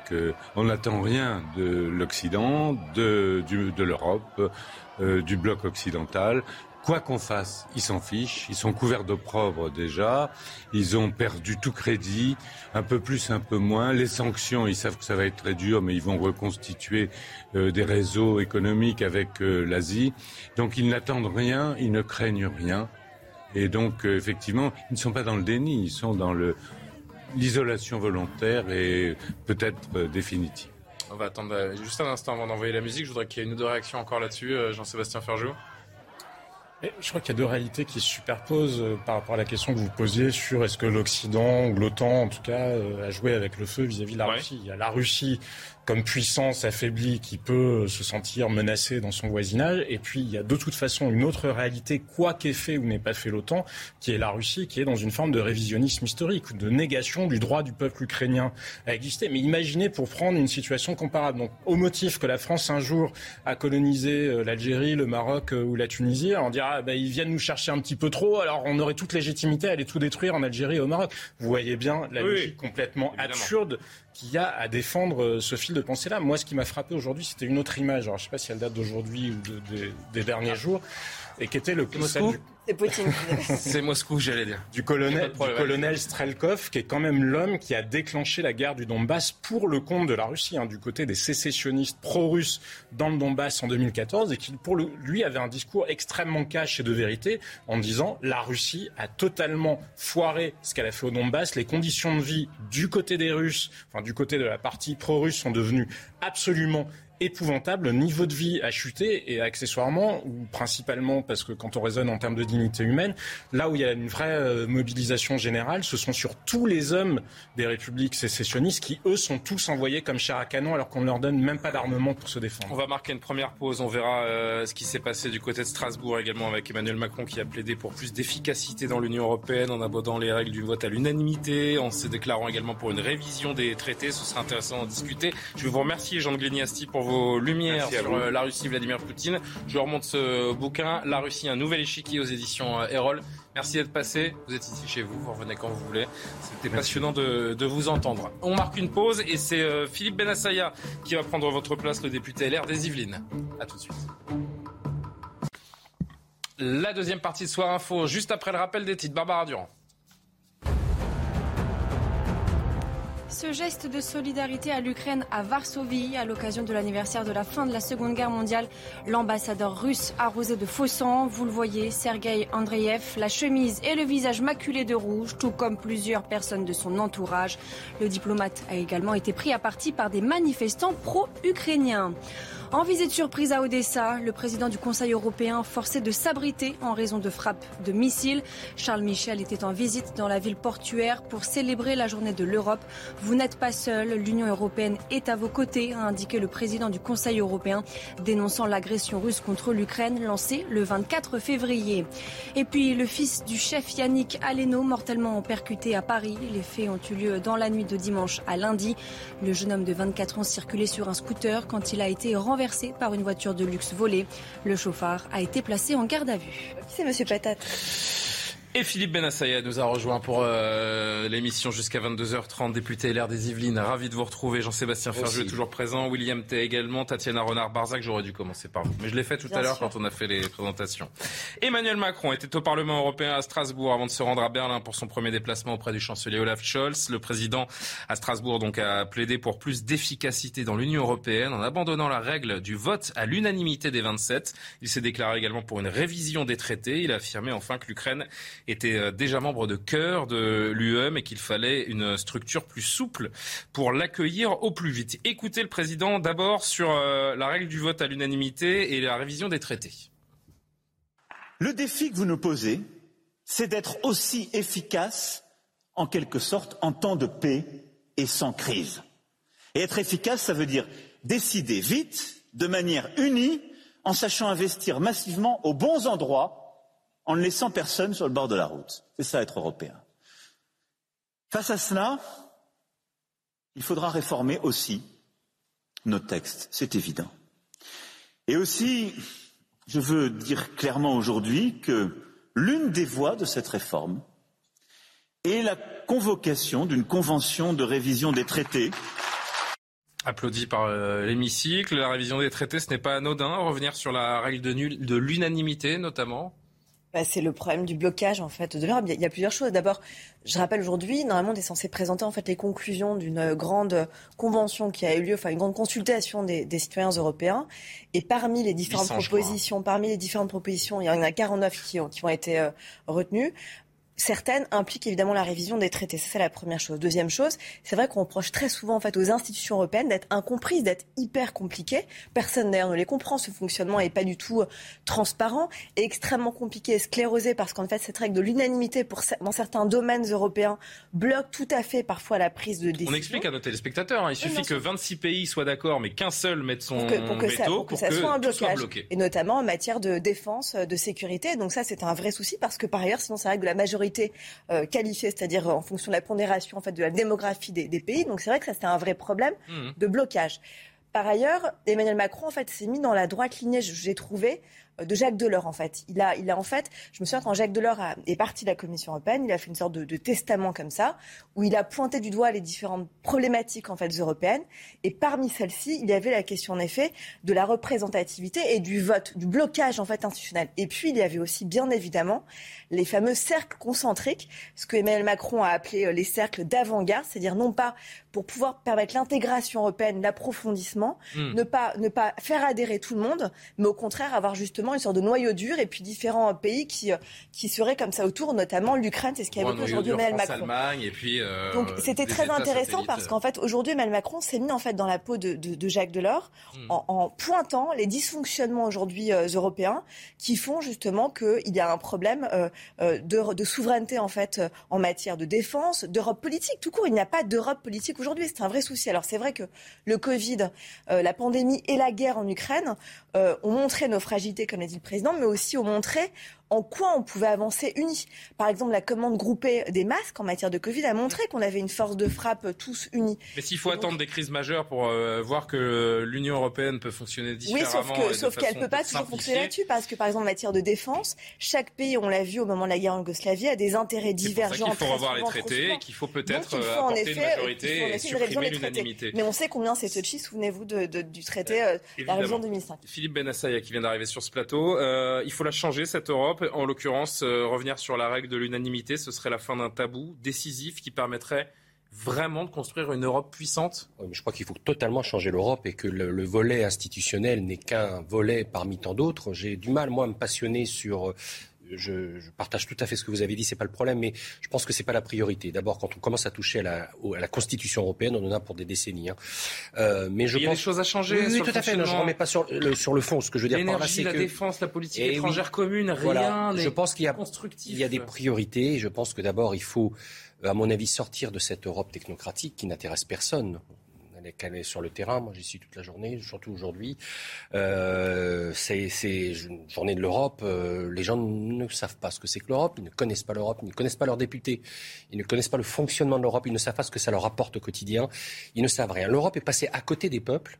on n'attend rien de l'Occident, de, de l'Europe, du bloc occidental. Quoi qu'on fasse, ils s'en fichent. Ils sont couverts d'opprobre déjà. Ils ont perdu tout crédit, un peu plus, un peu moins. Les sanctions, ils savent que ça va être très dur, mais ils vont reconstituer euh, des réseaux économiques avec euh, l'Asie. Donc ils n'attendent rien, ils ne craignent rien. Et donc, euh, effectivement, ils ne sont pas dans le déni, ils sont dans l'isolation volontaire et peut-être définitive. On va attendre juste un instant avant d'envoyer la musique. Je voudrais qu'il y ait une ou deux réactions encore là-dessus. Jean-Sébastien Ferjou. Je crois qu'il y a deux réalités qui se superposent euh, par rapport à la question que vous posiez sur est-ce que l'Occident ou l'OTAN, en tout cas, euh, a joué avec le feu vis-à-vis de la Russie. Il y a la Russie comme puissance affaiblie qui peut se sentir menacée dans son voisinage. Et puis, il y a de toute façon une autre réalité, quoi qu'ait fait ou n'ait pas fait l'OTAN, qui est la Russie, qui est dans une forme de révisionnisme historique, de négation du droit du peuple ukrainien à exister. Mais imaginez pour prendre une situation comparable. Donc, au motif que la France, un jour, a colonisé euh, l'Algérie, le Maroc euh, ou la Tunisie, on dira, bah, ils viennent nous chercher un petit peu trop, alors on aurait toute légitimité à aller tout détruire en Algérie et au Maroc. Vous voyez bien la logique complètement absurde qu'il y a à défendre euh, ce fil de pensée-là. Moi, ce qui m'a frappé aujourd'hui, c'était une autre image. Alors, je ne sais pas si elle date d'aujourd'hui ou des derniers jours, et qui était le, Moscou c'est Poutine. c'est Moscou, j'allais dire. Du colonel, du colonel Strelkov, qui est quand même l'homme qui a déclenché la guerre du Donbass pour le compte de la Russie, hein, du côté des sécessionnistes pro-russes dans le Donbass en 2014, et qui, pour lui, avait un discours extrêmement cash et de vérité, en disant la Russie a totalement foiré ce qu'elle a fait au Donbass, les conditions de vie du côté des Russes, enfin du côté de la partie pro-russe, sont devenues absolument épouvantable. Le niveau de vie a chuté et accessoirement, ou principalement parce que quand on raisonne en termes de dignité humaine, là où il y a une vraie euh, mobilisation générale, ce sont sur tous les hommes des républiques sécessionnistes qui, eux, sont tous envoyés comme chair à canon alors qu'on ne leur donne même pas d'armement pour se défendre. On va marquer une première pause. On verra euh, ce qui s'est passé du côté de Strasbourg également avec Emmanuel Macron qui a plaidé pour plus d'efficacité dans l'Union européenne en abordant les règles du vote à l'unanimité, en se déclarant également pour une révision des traités. Ce sera intéressant d'en discuter. Je vous remercier, Jean de Gléniasti, pour vos lumières sur euh, la Russie, Vladimir Poutine. Je remonte ce bouquin, La Russie, un nouvel échiquier aux éditions euh, Erol. Merci d'être passé. Vous êtes ici chez vous, vous revenez quand vous voulez. C'était passionnant de, vous entendre. On marque une pause et c'est euh, Philippe Benassaya qui va prendre votre place, le député LR des Yvelines. A tout de suite. La deuxième partie de Soir Info, juste après le rappel des titres. Barbara Durand. Ce geste de solidarité à l'Ukraine à Varsovie, à l'occasion de l'anniversaire de la fin de la Seconde Guerre mondiale, l'ambassadeur russe arrosé de faux sang, vous le voyez, Sergei Andreev, la chemise et le visage maculé de rouge, tout comme plusieurs personnes de son entourage. Le diplomate a également été pris à partie par des manifestants pro-ukrainiens. En visite surprise à Odessa, le président du Conseil européen forcé de s'abriter en raison de frappes de missiles. Charles Michel était en visite dans la ville portuaire pour célébrer la journée de l'Europe. Vous n'êtes pas seul, l'Union européenne est à vos côtés, a indiqué le président du Conseil européen, dénonçant l'agression russe contre l'Ukraine lancée le 24 février. Et puis le fils du chef Yannick Aleno, mortellement percuté à Paris. Les faits ont eu lieu dans la nuit de dimanche à lundi. Le jeune homme de 24 ans circulait sur un scooter quand il a été renversé par une voiture de luxe volée. Le chauffard a été placé en garde à vue. C'est Monsieur Patate? Et Philippe Benassaya nous a rejoint pour euh, l'émission jusqu'à 22h30, député LR des Yvelines. Ravi de vous retrouver. Jean-Sébastien Ferjou est toujours présent. William T également. Tatiana Renard-Barzac, j'aurais dû commencer par vous. Mais je l'ai fait tout à l'heure quand on a fait les présentations. Emmanuel Macron était au Parlement européen à Strasbourg avant de se rendre à Berlin pour son premier déplacement auprès du chancelier Olaf Scholz. Le président à Strasbourg donc a plaidé pour plus d'efficacité dans l'Union européenne en abandonnant la règle du vote à l'unanimité des 27. Il s'est déclaré également pour une révision des traités. Il a affirmé enfin que l'Ukraine était euh, déjà membre de cœur de l'UE, et qu'il fallait une structure plus souple pour l'accueillir au plus vite. Écoutez le président d'abord sur euh, la règle du vote à l'unanimité et la révision des traités. Le défi que vous nous posez, c'est d'être aussi efficace, en quelque sorte, en temps de paix et sans crise. Et être efficace, ça veut dire décider vite, de manière unie, en sachant investir massivement aux bons endroits en ne laissant personne sur le bord de la route. C'est ça être européen. Face à cela, il faudra réformer aussi nos textes, c'est évident. Et aussi, je veux dire clairement aujourd'hui que l'une des voies de cette réforme est la convocation d'une convention de révision des traités Applaudi par euh, l'hémicycle. La révision des traités, ce n'est pas anodin. Revenir sur la règle de l'unanimité, notamment. Bah, c'est le problème du blocage en fait de l'Europe. Il y a plusieurs choses. D'abord, je rappelle aujourd'hui, normalement, on est censé présenter en fait les conclusions d'une grande convention qui a eu lieu, enfin une grande consultation des, citoyens européens. Et parmi les différentes propositions, parmi les différentes propositions, il y en a 49 qui ont, qui ont été euh, retenues certaines impliquent évidemment la révision des traités. Ça, c'est la première chose. Deuxième chose, c'est vrai qu'on reproche très souvent en fait aux institutions européennes d'être incomprises, d'être hyper compliquées. Personne d'ailleurs ne les comprend. Ce fonctionnement n'est pas du tout euh, transparent et extrêmement compliqué et sclérosé parce qu'en fait, cette règle de l'unanimité pour dans certains domaines européens bloque tout à fait parfois la prise de décision. On explique à nos téléspectateurs. Hein. il suffit que 26 pays soient d'accord, mais qu'un seul mette son pour que, veto pour que ça, soit un blocage. et notamment en matière de défense, de sécurité. Donc ça, c'est un vrai souci parce que par ailleurs, sinon, ça règle de la majorité euh, qualifiée, c'est-à-dire en fonction de la pondération en fait, de la démographie des, pays. Donc c'est vrai que ça, c'est un vrai problème mmh. de blocage. Par ailleurs, Emmanuel Macron en fait, s'est mis dans la droite lignée, j'ai trouvé, de Jacques Delors en fait. Il a, il a en fait, je me souviens quand Jacques Delors est parti de la Commission européenne, il a fait une sorte de, testament comme ça, où il a pointé du doigt les différentes problématiques en fait européennes, et parmi celles-ci, il y avait la question en effet de la représentativité et du vote, du blocage en fait institutionnel. Et puis il y avait aussi bien évidemment les fameux cercles concentriques, ce que Emmanuel Macron a appelé euh, les cercles d'avant-garde, c'est-à-dire non pas pour pouvoir permettre l'intégration européenne, l'approfondissement, hmm. ne pas ne pas faire adhérer tout le monde, mais au contraire avoir justement une sorte de noyau dur et puis différents pays qui, euh, qui seraient comme ça autour, notamment l'Ukraine, c'est ce qui évoqué aujourd'hui Emmanuel Macron. et puis, euh, Donc c'était très intéressant parce qu'en fait aujourd'hui Emmanuel Macron s'est mis en fait dans la peau de, de, Jacques Delors hmm. en, pointant les dysfonctionnements aujourd'hui euh, européens qui font justement qu'il y a un problème de, de, souveraineté en fait en matière de défense, d'Europe politique. Tout court, il n'y a pas d'Europe politique aujourd'hui. C'est un vrai souci. Alors c'est vrai que le Covid, la pandémie et la guerre en Ukraine ont montré nos fragilités comme l'a dit le président, mais aussi au montrer en quoi on pouvait avancer unis. Par exemple, la commande groupée des masques en matière de Covid a montré qu'on avait une force de frappe tous unis. Mais s'il faut attendre des crises majeures pour euh, voir que l'Union européenne peut fonctionner différemment. Oui, sauf qu'elle ne peut pas toujours fonctionner là-dessus, parce que par exemple, en matière de défense, chaque pays, on l'a vu au moment de la guerre en Yougoslavie, a des intérêts divergents. Il faut revoir les traités et qu'il faut peut-être euh, apporter effet, une majorité et supprimer l'unanimité. Mais on sait combien c'est touchy, souvenez-vous du traité, euh, la révision 2005. Philippe Benassaya qui vient d'arriver sur ce plateau, il faut la changer cette Europe en l'occurrence, euh, revenir sur la règle de l'unanimité, ce serait la fin d'un tabou décisif qui permettrait vraiment de construire une Europe puissante Je crois qu'il faut totalement changer l'Europe et que le, volet institutionnel n'est qu'un volet parmi tant d'autres. J'ai du mal, moi, à me passionner sur euh, je, partage tout à fait ce que vous avez dit, c'est pas le problème, mais je pense que c'est pas la priorité. D'abord, quand on commence à toucher à la, à la Constitution européenne, on en a pour des décennies. Hein. Euh, mais je Il y a des choses à changer. Oui, tout à fait. je ne remets pas sur le, sur le fond. Ce que je veux dire L'énergie, la défense, la politique eh étrangère commune, rien. Je pense qu'il y a, il y a des priorités. Je pense que d'abord, il faut, à mon avis, sortir de cette Europe technocratique qui n'intéresse personne qu'elle est sur le terrain. Moi, j'y suis toute la journée, surtout aujourd'hui. Euh, c'est journée de l'Europe. Euh, les gens ne savent pas ce que c'est que l'Europe. Ils ne connaissent pas l'Europe. Ils ne connaissent pas leurs députés. Ils ne connaissent pas le fonctionnement de l'Europe. Ils ne savent pas ce que ça leur apporte au quotidien. Ils ne savent rien. L'Europe est passée à côté des peuples.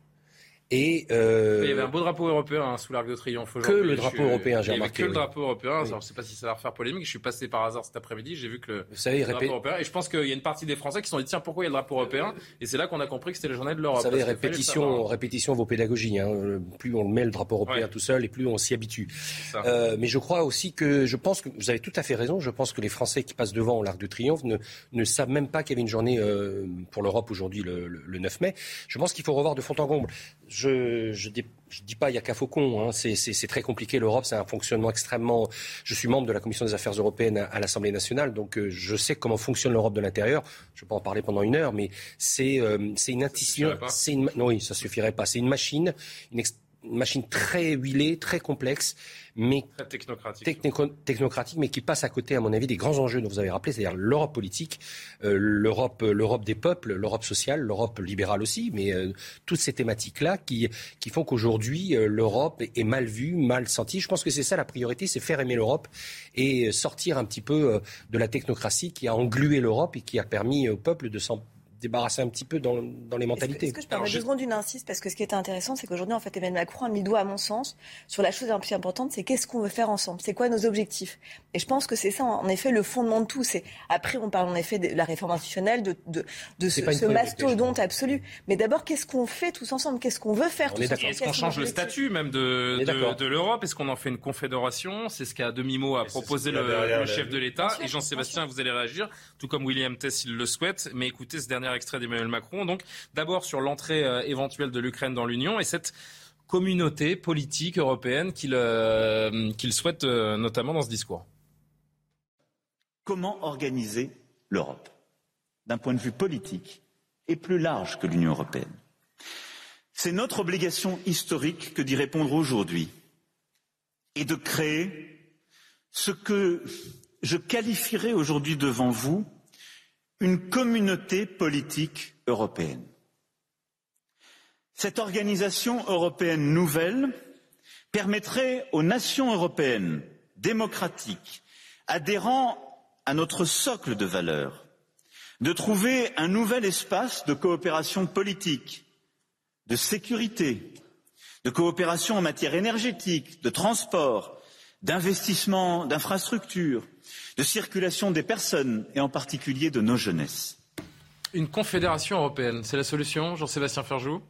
Et euh... Il y avait un beau drapeau européen hein, sous l'Arc de Triomphe Que le drapeau européen, j'ai remarqué. Que le drapeau européen. je ne sais pas si ça va faire polémique. Je suis passé par hasard cet après-midi. J'ai vu que le, Vous savez, drapeau européen. Et je pense qu'il y a une partie des Français qui se sont dit tiens pourquoi il y a le drapeau européen? Et c'est là qu'on a compris que c'était la journée de l'Europe. Vous savez, répétition, répétition vaut pédagogie. Hein. Plus on met le drapeau européen tout seul, et plus on s'y habitue. Euh, mais je crois aussi que je pense que vous avez tout à fait raison. Je pense que les Français qui passent devant l'Arc de Triomphe ne, ne savent même pas qu'il y avait une journée euh, pour l'Europe aujourd'hui le, le, 9 mai. Je pense qu'il faut revoir de fond en comble. Je, je je ne dis pas il n'y a qu'à Faucon. Hein. C'est très compliqué. L'Europe, c'est un fonctionnement extrêmement. Je suis membre de la Commission des Affaires européennes à, l'Assemblée nationale, donc euh, je sais comment fonctionne l'Europe de l'intérieur. Je pas en parler pendant une heure, mais c'est euh, une intuition. Une... Non, oui, ça suffirait pas. C'est une machine, une, une machine très huilée, très complexe mais technocratique. technocratique, mais qui passe à côté, à mon avis, des grands enjeux dont vous avez rappelé, c'est-à-dire l'Europe politique, euh, l'Europe, euh, l'Europe des peuples, l'Europe sociale, l'Europe libérale aussi, mais euh, toutes ces thématiques-là qui, qui font qu'aujourd'hui l'Europe est mal vue, mal sentie. Je pense que c'est ça la priorité, c'est faire aimer l'Europe et sortir un petit peu de la technocratie qui a englué l'Europe et qui a permis au peuple de s'en débarrasser un petit peu dans, dans les mentalités. Est-ce que, je peux deux secondes d'une insiste Parce que ce qui était intéressant, c'est qu'aujourd'hui, en fait, Emmanuel Macron a mis le doigt, à mon sens, sur la chose la plus importante, c'est qu'est-ce qu'on veut faire ensemble C'est quoi nos objectifs Et je pense que c'est ça, en effet, le fondement de tout. C'est Après, on parle en effet de la réforme institutionnelle, de, de, de ce, ce mastodonte absolu. Mais d'abord, qu'est-ce qu'on fait tous ensemble Qu'est-ce qu'on veut faire tous ensemble Est-ce qu'on change le statut même de, de, l'Europe? Est-ce qu'on en fait une confédération? C'est ce qu'à demi-mot a proposé le, chef de l'État. Et Jean-Sébastien, vous allez réagir, tout comme William Tess, il le souhaite. Mais écoutez ce dernier extrait d'Emmanuel Macron donc, d'abord sur l'entrée euh, éventuelle de l'Ukraine dans l'Union et cette communauté politique européenne qu'il euh, souhaite euh, notamment dans ce discours. Comment organiser l'Europe d'un point de vue politique et plus large que l'Union européenne? C'est notre obligation historique que d'y répondre aujourd'hui et de créer ce que je qualifierais aujourd'hui devant vous une communauté politique européenne. Cette organisation européenne nouvelle permettrait aux nations européennes démocratiques adhérant à notre socle de valeurs de trouver un nouvel espace de coopération politique, de sécurité, de coopération en matière énergétique, de transport, d'investissement, d'infrastructures, de circulation des personnes et en particulier de nos jeunesses. Une confédération européenne, c'est la solution, Jean-Sébastien Ferjou?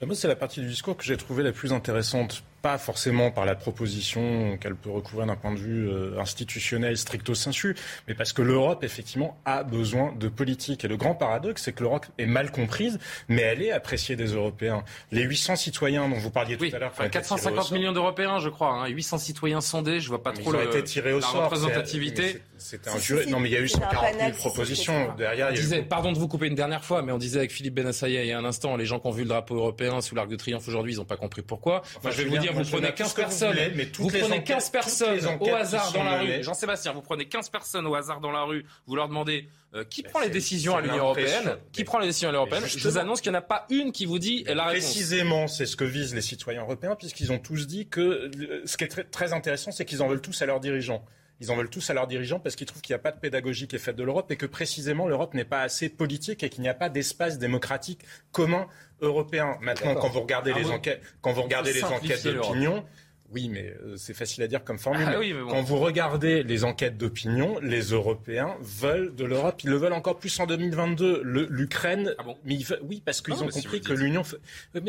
Moi, c'est la partie du discours que j'ai trouvée la plus intéressante pas forcément par la proposition qu'elle peut recouvrir d'un point de vue euh, institutionnel stricto sensu, mais parce que l'Europe, effectivement, a besoin de politique. Et le grand paradoxe, c'est que l'Europe est mal comprise, mais elle est appréciée des Européens. Les 800 citoyens dont vous parliez tout à l'heure... 450 millions d'Européens, je crois. Hein, 800 citoyens sondés, je vois pas trop le, été tirés au la sort, représentativité. C'était un jury. Non, mais il y a eu 140 000 propositions. Derrière, disait, Pardon de vous couper une dernière fois, mais on disait avec Philippe Benassaïa il y a un instant, les gens qui ont vu le drapeau européen sous l'Arc de Triomphe aujourd'hui, ils n'ont pas compris pourquoi. Moi, je vais vous dire vous prenez 15 personnes, vous, prenez 15 personnes au hasard dans la rue. Jean-Sébastien, vous prenez 15 personnes au hasard dans la rue, vous leur demandez euh, qui prend les décisions à l'Union européenne? Qui prend les décisions à l'Union européenne? Je vous annonce qu'il n'y en a pas une qui vous dit la réponse. Précisément, c'est ce que visent les citoyens européens, puisqu'ils ont tous dit que ce qui est très, très intéressant, c'est qu'ils en veulent tous à leurs dirigeants. Ils en veulent tous à leurs dirigeants parce qu'ils trouvent qu'il n'y a pas de pédagogie qui est faite de l'Europe et que précisément l'Europe n'est pas assez politique et qu'il n'y a pas d'espace démocratique commun européen. Maintenant, quand vous regardez ah les enquêtes, quand vous regardez les enquêtes d'opinion, oui, mais euh, c'est facile à dire comme formule. Ah quand vous regardez les enquêtes d'opinion, les Européens veulent de l'Europe. Ils le veulent encore plus en 2022. L'Ukraine, ah mais oui, parce qu'ils ont compris que l'Union. Mais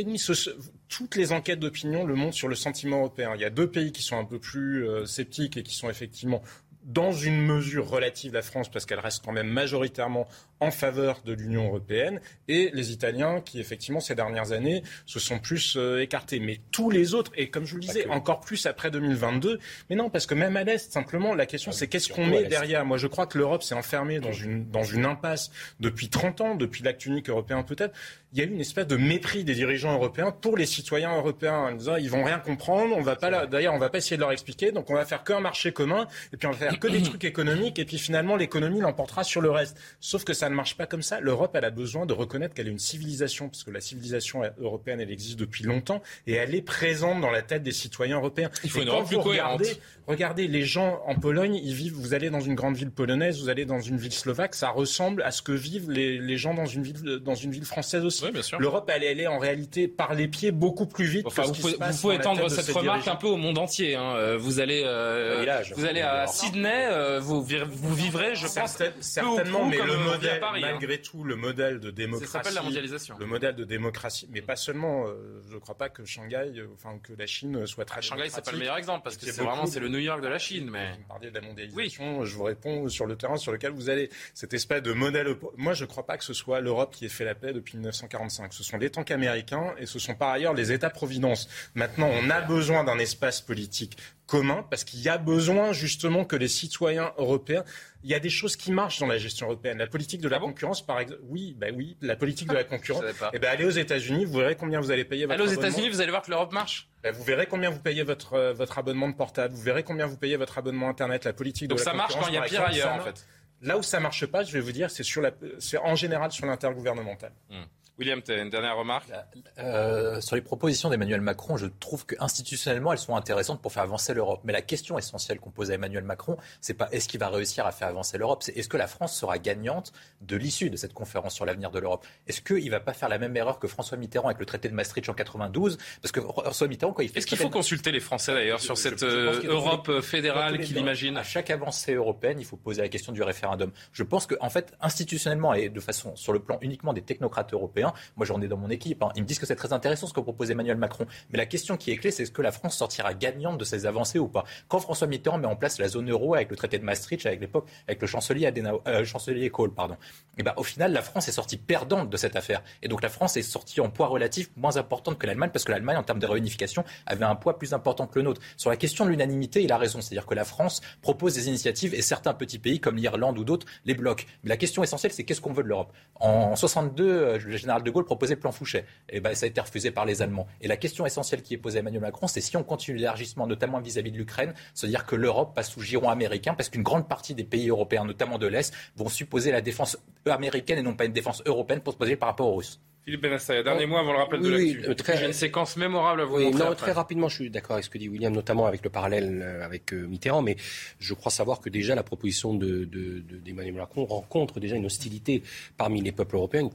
toutes les enquêtes d'opinion le montrent sur le sentiment européen. Il y a deux pays qui sont un peu plus euh, sceptiques et qui sont effectivement dans une mesure relative la France, parce qu'elle reste quand même majoritairement en faveur de l'Union européenne, et les Italiens qui, effectivement, ces dernières années, se sont plus euh, écartés. Mais tous les autres, et comme je vous le disais, encore plus après 2022, mais non, parce que même à l'Est, simplement, la question, ah c'est qu'est-ce qu'on met derrière. Moi, je crois que l'Europe s'est enfermée dans une, dans une impasse depuis 30 ans, depuis l'acte unique européen peut-être. Il y a eu une espèce de mépris des dirigeants européens pour les citoyens européens, en disant ils vont rien comprendre, on va pas d'ailleurs, on va pas essayer de leur expliquer, donc on va faire qu'un marché commun, et puis on va faire que des trucs économiques, et puis finalement l'économie l'emportera sur le reste. Sauf que ça ne marche pas comme ça. L'Europe, elle a besoin de reconnaître qu'elle est une civilisation, parce que la civilisation européenne, elle existe depuis longtemps, et elle est présente dans la tête des citoyens européens. Il faut une Europe plus regardez, regardez, les gens en Pologne, ils vivent, vous allez dans une grande ville polonaise, vous allez dans une ville slovaque, ça ressemble à ce que vivent les, les gens dans une ville, dans une ville française aussi. L'Europe, elle, elle, est en réalité par les pieds beaucoup plus vite. Enfin, vous, pouvez, vous pouvez étendre cette remarque un peu au monde entier. Hein. Euh, vous allez, euh, vous allez à Sydney, euh, vous, vous vivrez, je pense, certainement, mais le modèle, hein. malgré tout, le modèle de démocratie, ça s'appelle la mondialisation. Le modèle de démocratie, mais pas seulement. je ne crois pas que Shanghai, enfin que la Chine soit très. Ah, Shanghai, c'est pas le meilleur exemple parce que c'est vraiment c'est le New York de la Chine, mais. Vous parliez de la mondialisation. Je vous réponds sur le terrain sur lequel vous allez. Cette espèce de modèle. Moi, je ne crois pas que ce soit l'Europe qui ait fait la paix depuis 1945. Ce sont les tanks américains et ce sont par ailleurs les États-providence. Maintenant, on a besoin d'un espace politique commun parce qu'il y a besoin justement que les citoyens européens il y a des choses qui marchent dans la gestion européenne. La politique de la ah concurrence, par exemple. Oui, bah oui, la politique de la concurrence. Eh ben, allez aux États-Unis, vous verrez combien vous allez payer votre Allez aux États-Unis, vous allez voir que l'Europe marche. Ben, vous verrez combien vous payez votre, euh, votre abonnement de portable, vous verrez combien vous payez votre abonnement Internet, la politique de Donc la ça marche quand il y a pire ailleurs, en fait. Là où ça marche pas, je vais vous dire, c'est sur la, c'est en général sur l'intergouvernemental. Hmm. William, tu as une dernière remarque? Euh, Sur les propositions d'Emmanuel Macron, je trouve qu'institutionnellement, elles sont intéressantes pour faire avancer l'Europe. Mais la question essentielle qu'on pose à Emmanuel Macron, c'est pas est-ce qu'il va réussir à faire avancer l'Europe, c'est est-ce que la France sera gagnante de l'issue de cette conférence sur l'avenir de l'Europe? Est-ce qu'il ne va pas faire la même erreur que François Mitterrand avec le traité de Maastricht en 92 Parce que François Mitterrand, quand il fait. Est-ce qu'il faut consulter les Français d'ailleurs sur cette euh, Europe fédérale qu'il imagine À chaque avancée européenne, il faut poser la question du référendum. Je pense qu'en en fait, institutionnellement et de façon sur le plan uniquement des technocrates européens, moi j'en ai dans mon équipe. Hein. Ils me disent que c'est très intéressant ce que propose Emmanuel Macron. Mais la question qui est clé, c'est est-ce que la France sortira gagnante de ces avancées ou pas? Quand François Mitterrand met en place la zone euro avec le traité de Maastricht, avec l'époque, avec le chancelier, euh, chancelier Kohl, pardon, et eh ben, au final, la France est sortie perdante de cette affaire. Et donc la France est sortie en poids relatif moins importante que l'Allemagne, parce que l'Allemagne, en termes de réunification, avait un poids plus important que le nôtre. Sur la question de l'unanimité, il a raison. C'est-à-dire que la France propose des initiatives et certains petits pays, comme l'Irlande ou d'autres, les bloquent. Mais la question essentielle, c'est qu'est-ce qu'on veut de l'Europe? En 62, euh, le général de Gaulle proposait le plan Fouché. Et eh ben, ça a été refusé par les Allemands. Et la question essentielle qui est posée à Emmanuel Macron, c'est si on continue l'élargissement, notamment vis-à-vis de l'Ukraine, c'est-à-dire que l'Europe passe sous giron américain, parce qu'une grande partie des pays européens, notamment de l'Est, vont supposer la défense américaine et non pas une défense européenne pour se poser par rapport aux Russes. Philippe Benassaya, dernier mot avant le rappel de l'actu. Oui, très... J'ai une séquence mémorable à vous montrer. Non, très rapidement, je suis d'accord avec ce que dit William, notamment avec le parallèle euh, avec euh, Mitterrand, mais je crois savoir que déjà la proposition d'Emmanuel de, de, Macron rencontre déjà une hostilité parmi les peuples européens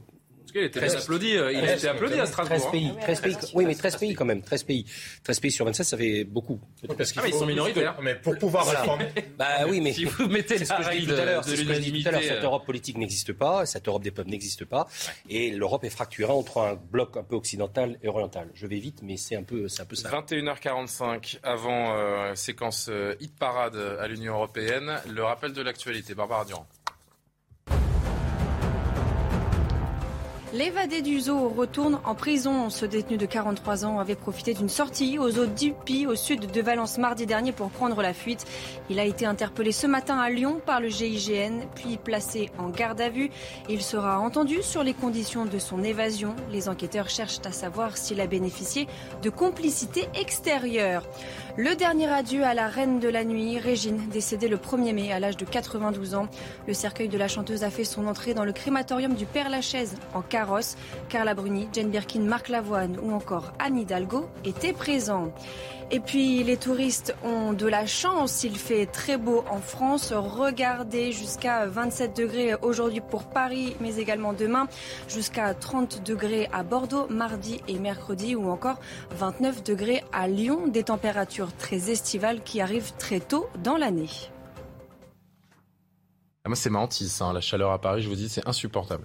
il était applaudi, euh, il était applaudi à Strasbourg. 13 pays, 13 pays, oui, mais 13 pays quand même, 13 pays. 13 pays sur 27, ça fait beaucoup. parce qu'ils ah, sont minoritaires. Mais pour pouvoir réformer. Bah oui, mais. Si vous mettez la règle de l'unanimité. Cette euh. Europe politique n'existe pas, cette Europe des peuples n'existe pas. Et l'Europe est fracturée entre un bloc un peu occidental et oriental. Je vais vite, mais c'est un peu, c'est un peu ça. 21h45 avant euh, séquence hit parade à l'Union européenne. Le rappel de l'actualité. Barbara Durand. L'évadé du zoo retourne en prison. Ce détenu de 43 ans avait profité d'une sortie aux eaux d'Upi, au sud de Valence, mardi dernier pour prendre la fuite. Il a été interpellé ce matin à Lyon par le GIGN, puis placé en garde à vue. Il sera entendu sur les conditions de son évasion. Les enquêteurs cherchent à savoir s'il a bénéficié de complicité extérieure. Le dernier adieu à la reine de la nuit, Régine, décédée le 1er mai à l'âge de 92 ans. Le cercueil de la chanteuse a fait son entrée dans le crématorium du Père Lachaise en carrosse. Carla Bruni, Jane Birkin, Marc Lavoine ou encore Anne Hidalgo étaient présents. Et puis les touristes ont de la chance, il fait très beau en France. Regardez jusqu'à 27 degrés aujourd'hui pour Paris, mais également demain, jusqu'à 30 degrés à Bordeaux mardi et mercredi ou encore 29 degrés à Lyon, des températures très estivales qui arrivent très tôt dans l'année. Ah, moi, c'est ma hantise, hein. la chaleur à Paris, je vous dis, c'est insupportable.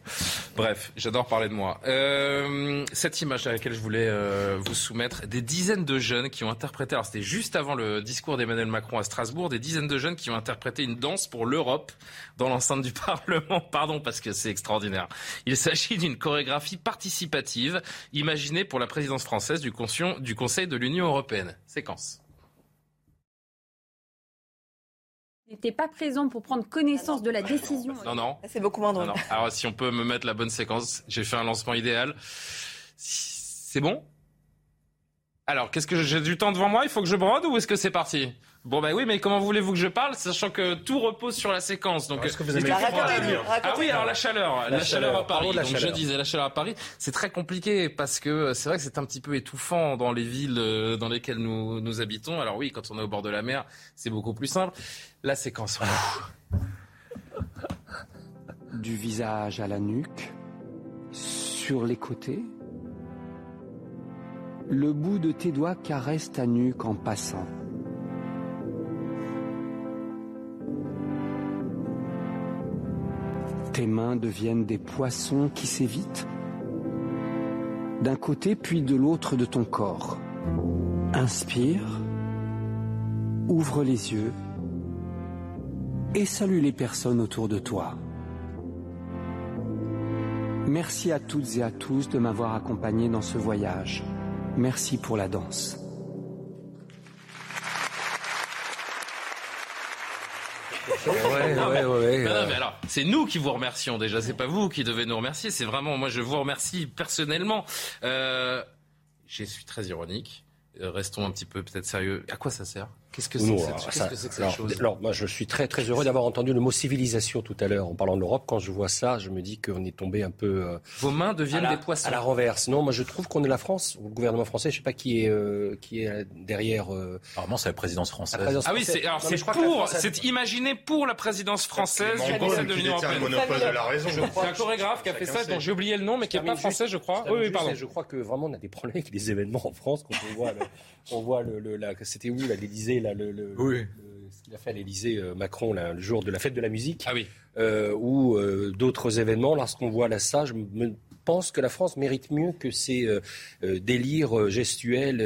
Bref, j'adore parler de moi. Euh, cette image à laquelle je voulais euh, vous soumettre, des dizaines de jeunes qui ont interprété, alors c'était juste avant le discours d'Emmanuel Macron à Strasbourg, des dizaines de jeunes qui ont interprété une danse pour l'Europe dans l'enceinte du Parlement. Pardon, parce que c'est extraordinaire. Il s'agit d'une chorégraphie participative imaginée pour la présidence française du, du Conseil de l'Union européenne. Séquence. N'était pas présent pour prendre connaissance de la décision. Non, non. C'est beaucoup moins drôle. Alors, si on peut me mettre la bonne séquence, j'ai fait un lancement idéal. C'est bon? Alors, qu'est-ce que j'ai du temps devant moi? Il faut que je brode ou est-ce que c'est parti? Bon ben oui, mais comment voulez-vous que je parle, sachant que tout repose sur la séquence. Donc, est-ce que vous avez Ah oui, alors la chaleur, la, chaleur, à Paris. donc je disais la chaleur à Paris, c'est très compliqué parce que c'est vrai que c'est un petit peu étouffant dans les villes euh, dans lesquelles nous, nous habitons. Alors oui, quand on est au bord de la mer, c'est beaucoup plus simple. La séquence. Du visage à la nuque, sur les côtés. Le bout de tes doigts caresse ta nuque en passant. Tes mains deviennent des poissons qui s'évitent d'un côté puis de l'autre de ton corps. Inspire, ouvre les yeux et salue les personnes autour de toi. Merci à toutes et à tous de m'avoir accompagné dans ce voyage. Merci pour la danse. Ouais, ouais, ouais, non, mais alors, c'est nous qui vous remercions déjà. C'est pas vous qui devez nous remercier. C'est vraiment, moi, je vous remercie personnellement. Euh, je suis très ironique. Euh, restons un petit peu peut-être sérieux. À quoi ça sert? Qu'est-ce que c'est que, cette chose alors, moi, je suis très très heureux d'avoir entendu le mot civilisation tout à l'heure en parlant de l'Europe. Quand je vois ça, je me dis qu'on est tombé un peu. Euh, Vos mains deviennent des poissons. À la renverse. Non, moi, je trouve qu'on est la France, le gouvernement français. Je sais pas qui est euh, qui est derrière. Euh... Apparemment, c'est la présidence française. ah oui, c'est alors c'est pour, c'est imaginé pour la présidence française du Conseil de l'Union européenne. C'est un chorégraphe qui a fait ça, dont j'ai oublié le nom, mais qui n'est pas français, je crois. Oui, oui, pardon. Je crois que vraiment, on a des problèmes avec les événements en France quand on voit, on voit le, c'était où l'Élysée, là, le. Oui ce qu'il a fait à l'Elysée, euh, Macron, le jour de la fête de la musique, ah oui. Euh, ou euh, d'autres événements, lorsqu'on voit là ça, je me pense que la France mérite mieux que ces délires gestuels.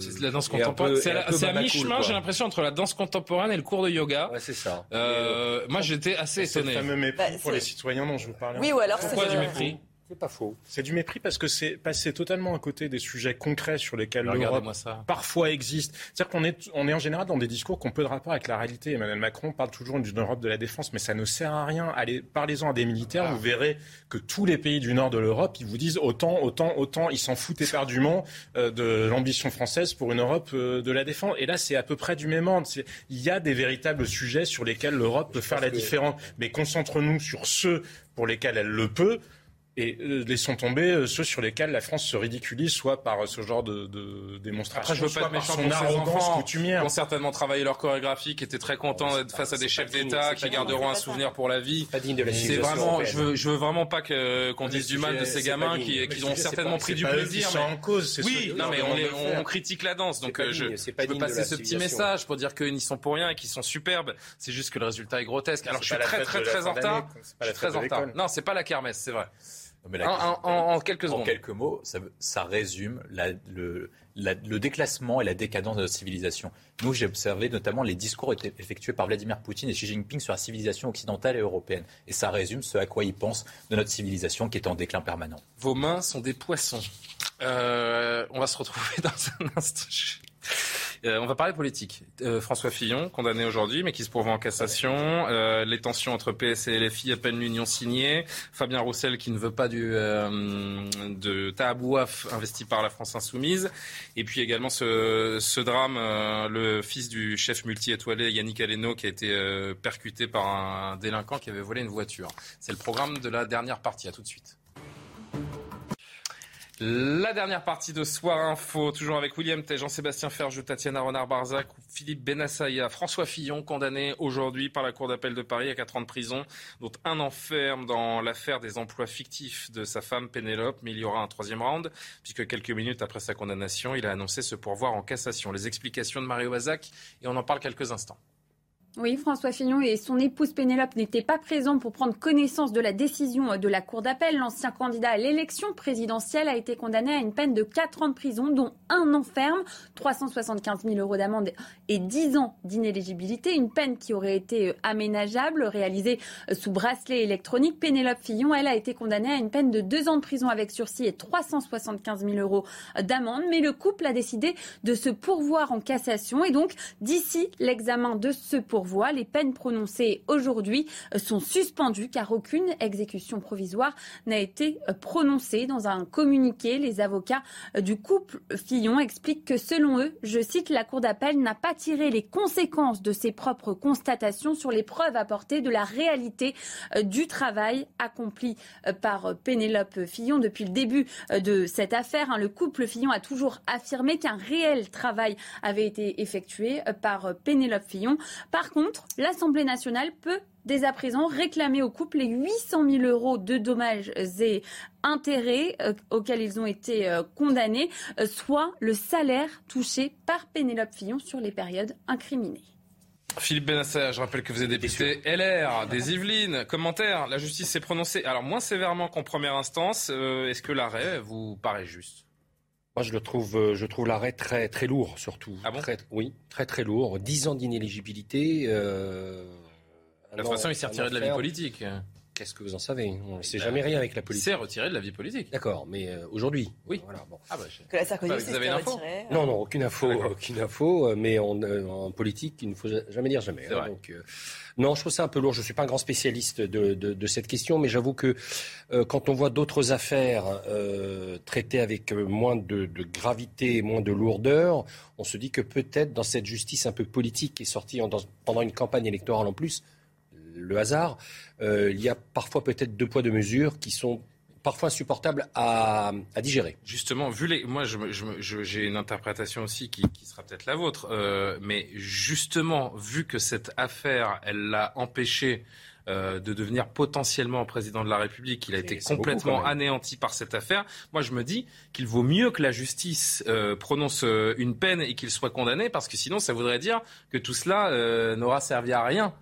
c'est la danse contemporaine. C'est à mi-chemin, j'ai l'impression, entre la danse contemporaine et le cours de yoga. Ouais, c'est ça. moi, j'étais assez étonné. C'est le fameux mépris bah, pour les citoyens dont je vous parlais. Oui, ou alors Pourquoi du mépris? C'est pas faux. C'est du mépris parce que c'est passé totalement à côté des sujets concrets sur lesquels l'Europe parfois existe. C'est-à-dire qu'on est, on est en général dans des discours qui ont peu de rapport avec la réalité. Emmanuel Macron parle toujours d'une Europe de la défense, mais ça ne sert à rien. Allez, parlez-en à des militaires, ah. vous verrez que tous les pays du nord de l'Europe, ils vous disent autant, autant, autant, ils s'en foutent éperdument euh, de l'ambition française pour une Europe euh, de la défense. Et là, c'est à peu près du même ordre. Il y a des véritables sujets sur lesquels l'Europe peut faire la différence. Mais concentrons-nous sur ceux pour lesquels elle le peut et euh, laissons tomber euh, ceux sur lesquels la France se ridiculise, soit par ce genre de, de démonstration, Après, je veux pas soit être méchant par son arrogance coutumière. Ils ont certainement travaillé leur chorégraphie, qui étaient très contents d'être face à des chefs d'État, qui garderont un souvenir pour la vie. C'est vraiment, je veux, je veux vraiment pas qu'on dise du mal de ces gamins qui, qui ont certainement pris du plaisir. Mais... en cause. Oui, non, mais on, critique la danse, donc euh, je, veux passer ce petit message pour dire qu'ils n'y sont pour rien et qu'ils sont superbes. C'est juste que le résultat est grotesque. Alors je suis très très très en retard. Je suis très en retard. Non, c'est pas la kermesse, c'est vrai en, quelques En quelques mots, ça, résume le, déclassement et la décadence de notre civilisation. Nous, j'ai observé notamment les discours effectués par Vladimir Poutine et Xi Jinping sur la civilisation occidentale et européenne. Et ça résume ce à quoi ils pensent de notre civilisation qui est en déclin permanent. Vos mains sont des poissons. Euh, on va se retrouver dans un instant. Euh, on va parler politique. Euh, François Fillon, condamné aujourd'hui, mais qui se pourvoit en cassation. Euh, les tensions entre PS et LFI, à peine l'union signée. Fabien Roussel, qui ne veut pas du, de Tahabouaf, investi par la France Insoumise. Et puis également ce, ce drame, le fils du chef multi-étoilé Yannick Aleno, qui a été percuté par un délinquant qui avait volé une voiture. C'est le programme de la dernière partie. À tout de suite. La dernière partie de Soir Info, toujours avec William Tay, Jean-Sébastien Ferjou, Tatiana Renard-Barzac, Philippe Benassaïa, François Fillon, condamné aujourd'hui par la Cour d'appel de Paris à 4 ans de prison, dont un enferme dans l'affaire des emplois fictifs de sa femme Pénélope, mais il y aura un troisième round, puisque quelques minutes après sa condamnation, il a annoncé se pourvoir en cassation. Les explications de Mario Bazac, et on en parle quelques instants. Oui, François Fillon et son épouse Pénélope n'étaient pas présents pour prendre connaissance de la décision de la Cour d'appel. L'ancien candidat à l'élection présidentielle a été condamné à une peine de 4 ans de prison, dont un an ferme, 375 000 euros d'amende et 10 ans d'inéligibilité. Une peine qui aurait été aménageable, réalisée sous bracelet électronique. Pénélope Fillon, elle, a été condamnée à une peine de 2 ans de prison avec sursis et 375 000 euros d'amende. Mais le couple a décidé de se pourvoir en cassation. Et donc, d'ici l'examen de ce pourvoi, les peines prononcées aujourd'hui euh, sont suspendues car aucune exécution provisoire n'a été euh, prononcée. Dans un communiqué, les avocats euh, du couple Fillon expliquent que selon eux, je cite, la Cour d'appel n'a pas tiré les conséquences de ses propres constatations sur les preuves apportées de la réalité du travail accompli par Pénélope Fillon depuis le début de cette affaire. Hein. Le couple Fillon a toujours affirmé qu'un réel travail avait été effectué par Pénélope Fillon. Par contre, l'Assemblée nationale peut dès à présent réclamer au couple les 800 000 euros de dommages et intérêts euh, auxquels ils ont été euh, condamnés, euh, soit le salaire touché par Pénélope Fillon sur les périodes incriminées. Philippe Benasser, je rappelle que vous êtes député LR des Yvelines. Commentaire, la justice s'est prononcée, alors moins sévèrement qu'en première instance. Est-ce que l'arrêt vous paraît juste? Moi, je le trouve, euh, je trouve l'arrêt très, très lourd, surtout. Ah bon? Très, Oui, très, très lourd. Dix ans d'inéligibilité. Euh, de toute façon, il s'est retiré de la vie politique. Qu'est-ce que vous en savez? On ne sait jamais rien avec la politique. Il s'est retiré de la vie politique. D'accord, mais euh, aujourd'hui. Oui. Voilà, bon. Ah bah, que la Sarkozy bah, vous avez une info retiré, Non, non, aucune info, aucune info. Mais en, en, politique, il ne faut jamais dire jamais. Hein, donc, non, je trouve ça un peu lourd. Je ne suis pas un grand spécialiste de, cette question, mais j'avoue que euh, quand on voit d'autres affaires euh, traitées avec euh, moins de, gravité et moins de lourdeur, on se dit que peut-être dans cette justice un peu politique qui est sortie pendant une campagne électorale en plus, le hasard, il y a parfois peut-être deux poids deux mesures qui sont parfois insupportable à, digérer. Justement, vu les, moi, j'ai une interprétation aussi qui, sera peut-être la vôtre, euh, mais justement, vu que cette affaire, elle l'a empêché euh, de devenir potentiellement président de la République, il a été complètement anéanti par cette affaire. Moi, je me dis qu'il vaut mieux que la justice euh, prononce une peine et qu'il soit condamné, parce que sinon, ça voudrait dire que tout cela n'aura servi à rien.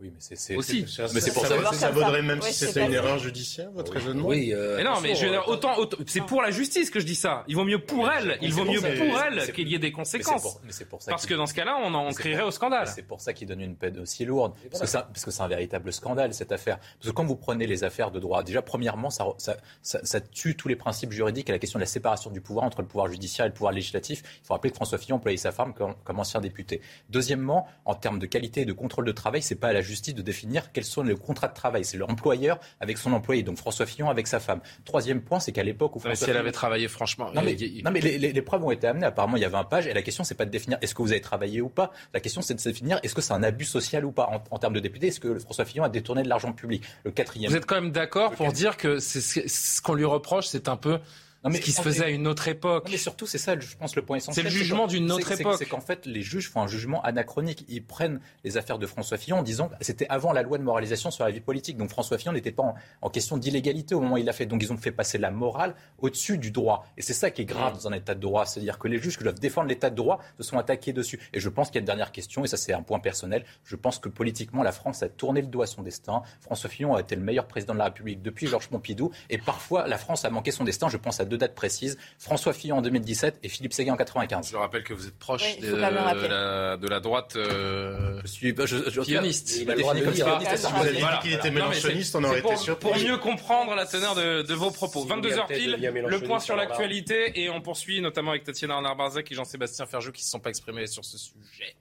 Oui, mais c'est aussi. Mais c'est pour ça, que ça vaudrait même si c'était une erreur judiciaire, votre raisonnement. Oui. Euh, mais non, mais je, autant, c'est pour la justice que je dis ça. Il vaut mieux pour elle, il vaut mieux pour elle qu'il y ait des conséquences. Parce que dans ce cas-là, on en crierait au scandale. C'est pour ça qu'il donne une peine aussi lourde, parce que parce que c'est un véritable scandale cette affaire. Parce que quand vous prenez les affaires de droit, déjà premièrement, ça, ça, ça, tue tous les principes juridiques à la question de la séparation du pouvoir entre le pouvoir judiciaire et le pouvoir législatif. Il faut rappeler que François Fillon employait sa femme comme, comme ancien député. Deuxièmement, en termes de qualité et de contrôle de travail, c'est pas à la justice de définir quels sont les contrats de travail. C'est l'employeur avec son employé, donc François Fillon avec sa femme. Troisième point, c'est qu'à l'époque où François si elle avait travaillé, franchement. Non, mais, non, mais les, preuves ont été amenées. Apparemment, il y avait un page, et la question, c'est pas de définir est-ce que vous avez travaillé ou pas. La question, c'est de définir est-ce que c'est un abus social ou pas en, termes de député. Est-ce que François Fillon a détourné de l'argent public? Le quatrième. Vous êtes quand même d'accord pour dire que ce qu'on lui reproche, c'est un peu ce qui se faisait à une autre époque. mais surtout, c'est ça, je pense, le point essentiel. C'est le jugement d'une autre époque. C'est qu'en fait, les juges font un jugement anachronique. Ils prennent les affaires de François Fillon en disant que c'était avant la loi de moralisation sur la vie politique. Donc François Fillon n'était pas en, question d'illégalité au moment où il l'a fait. Donc ils ont fait passer la morale au-dessus du droit. Et c'est ça qui est grave dans un état de droit. C'est-à-dire que les juges qui doivent défendre l'état de droit se sont attaqués dessus. Et je pense qu'il y a une dernière question, et ça c'est un point personnel. Je pense que politiquement, la France a tourné le doigt à son destin. François Fillon a été le meilleur président de la République depuis Georges Pompidou. Et parfois, la France a manqué son destin. Je pense à deux dates précises. François Fillon en 2017 et Philippe Séguin en 95. Je rappelle que vous êtes proche de, la, de, la, droite. Euh, je suis je, je, pianiste. Il, a le droit de le dire. Si vous aviez dit qu'il était mélanchoniste, on aurait été surpris. Pour mieux comprendre la teneur de, de vos propos. 22h pile, le point sur l'actualité et on poursuit notamment avec Tatiana Arnard-Barzac et Jean-Sébastien Ferjou qui ne se sont pas exprimés sur ce sujet.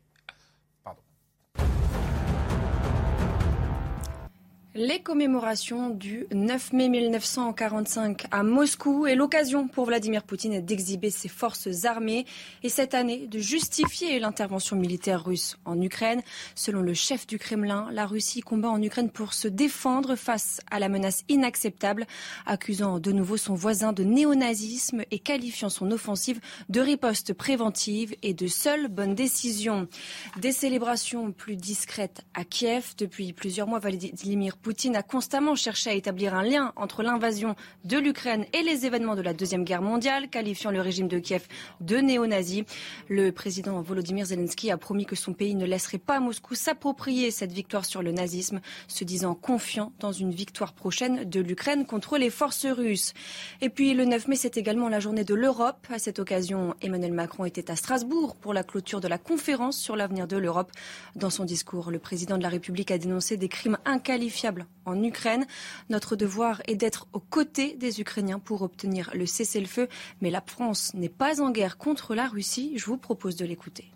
Les commémorations du 9 mai 1945 à Moscou est l'occasion pour Vladimir Poutine d'exhiber ses forces armées et cette année de justifier l'intervention militaire russe en Ukraine. Selon le chef du Kremlin, la Russie combat en Ukraine pour se défendre face à la menace inacceptable, accusant de nouveau son voisin de néonazisme et qualifiant son offensive de riposte préventive et de seule bonne décision. Des célébrations plus discrètes à Kiev depuis plusieurs mois, Vladimir Poutine a constamment cherché à établir un lien entre l'invasion de l'Ukraine et les événements de la Deuxième Guerre mondiale, qualifiant le régime de Kiev de néo-nazi. Le président Volodymyr Zelensky a promis que son pays ne laisserait pas Moscou s'approprier cette victoire sur le nazisme, se disant confiant dans une victoire prochaine de l'Ukraine contre les forces russes. Et puis le 9 mai, c'est également la journée de l'Europe. À cette occasion, Emmanuel Macron était à Strasbourg pour la clôture de la conférence sur l'avenir de l'Europe. Dans son discours, le président de la République a dénoncé des crimes inqualifiables en Ukraine. Notre devoir est d'être aux côtés des Ukrainiens pour obtenir le cessez-le-feu. Mais la France n'est pas en guerre contre la Russie. Je vous propose de l'écouter.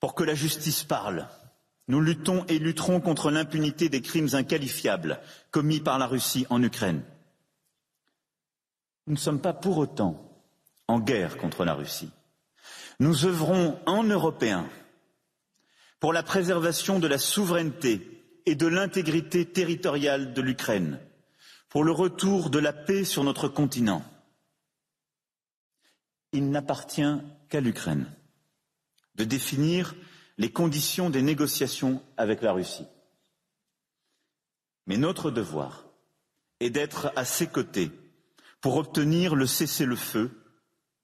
Pour que la justice parle, nous luttons et lutterons contre l'impunité des crimes inqualifiables commis par la Russie en Ukraine. Nous ne sommes pas pour autant en guerre contre la Russie. Nous œuvrons en Européens pour la préservation de la souveraineté et de l'intégrité territoriale de l'Ukraine, pour le retour de la paix sur notre continent. Il n'appartient qu'à l'Ukraine de définir les conditions des négociations avec la Russie. Mais notre devoir est d'être à ses côtés pour obtenir le cessez-le-feu,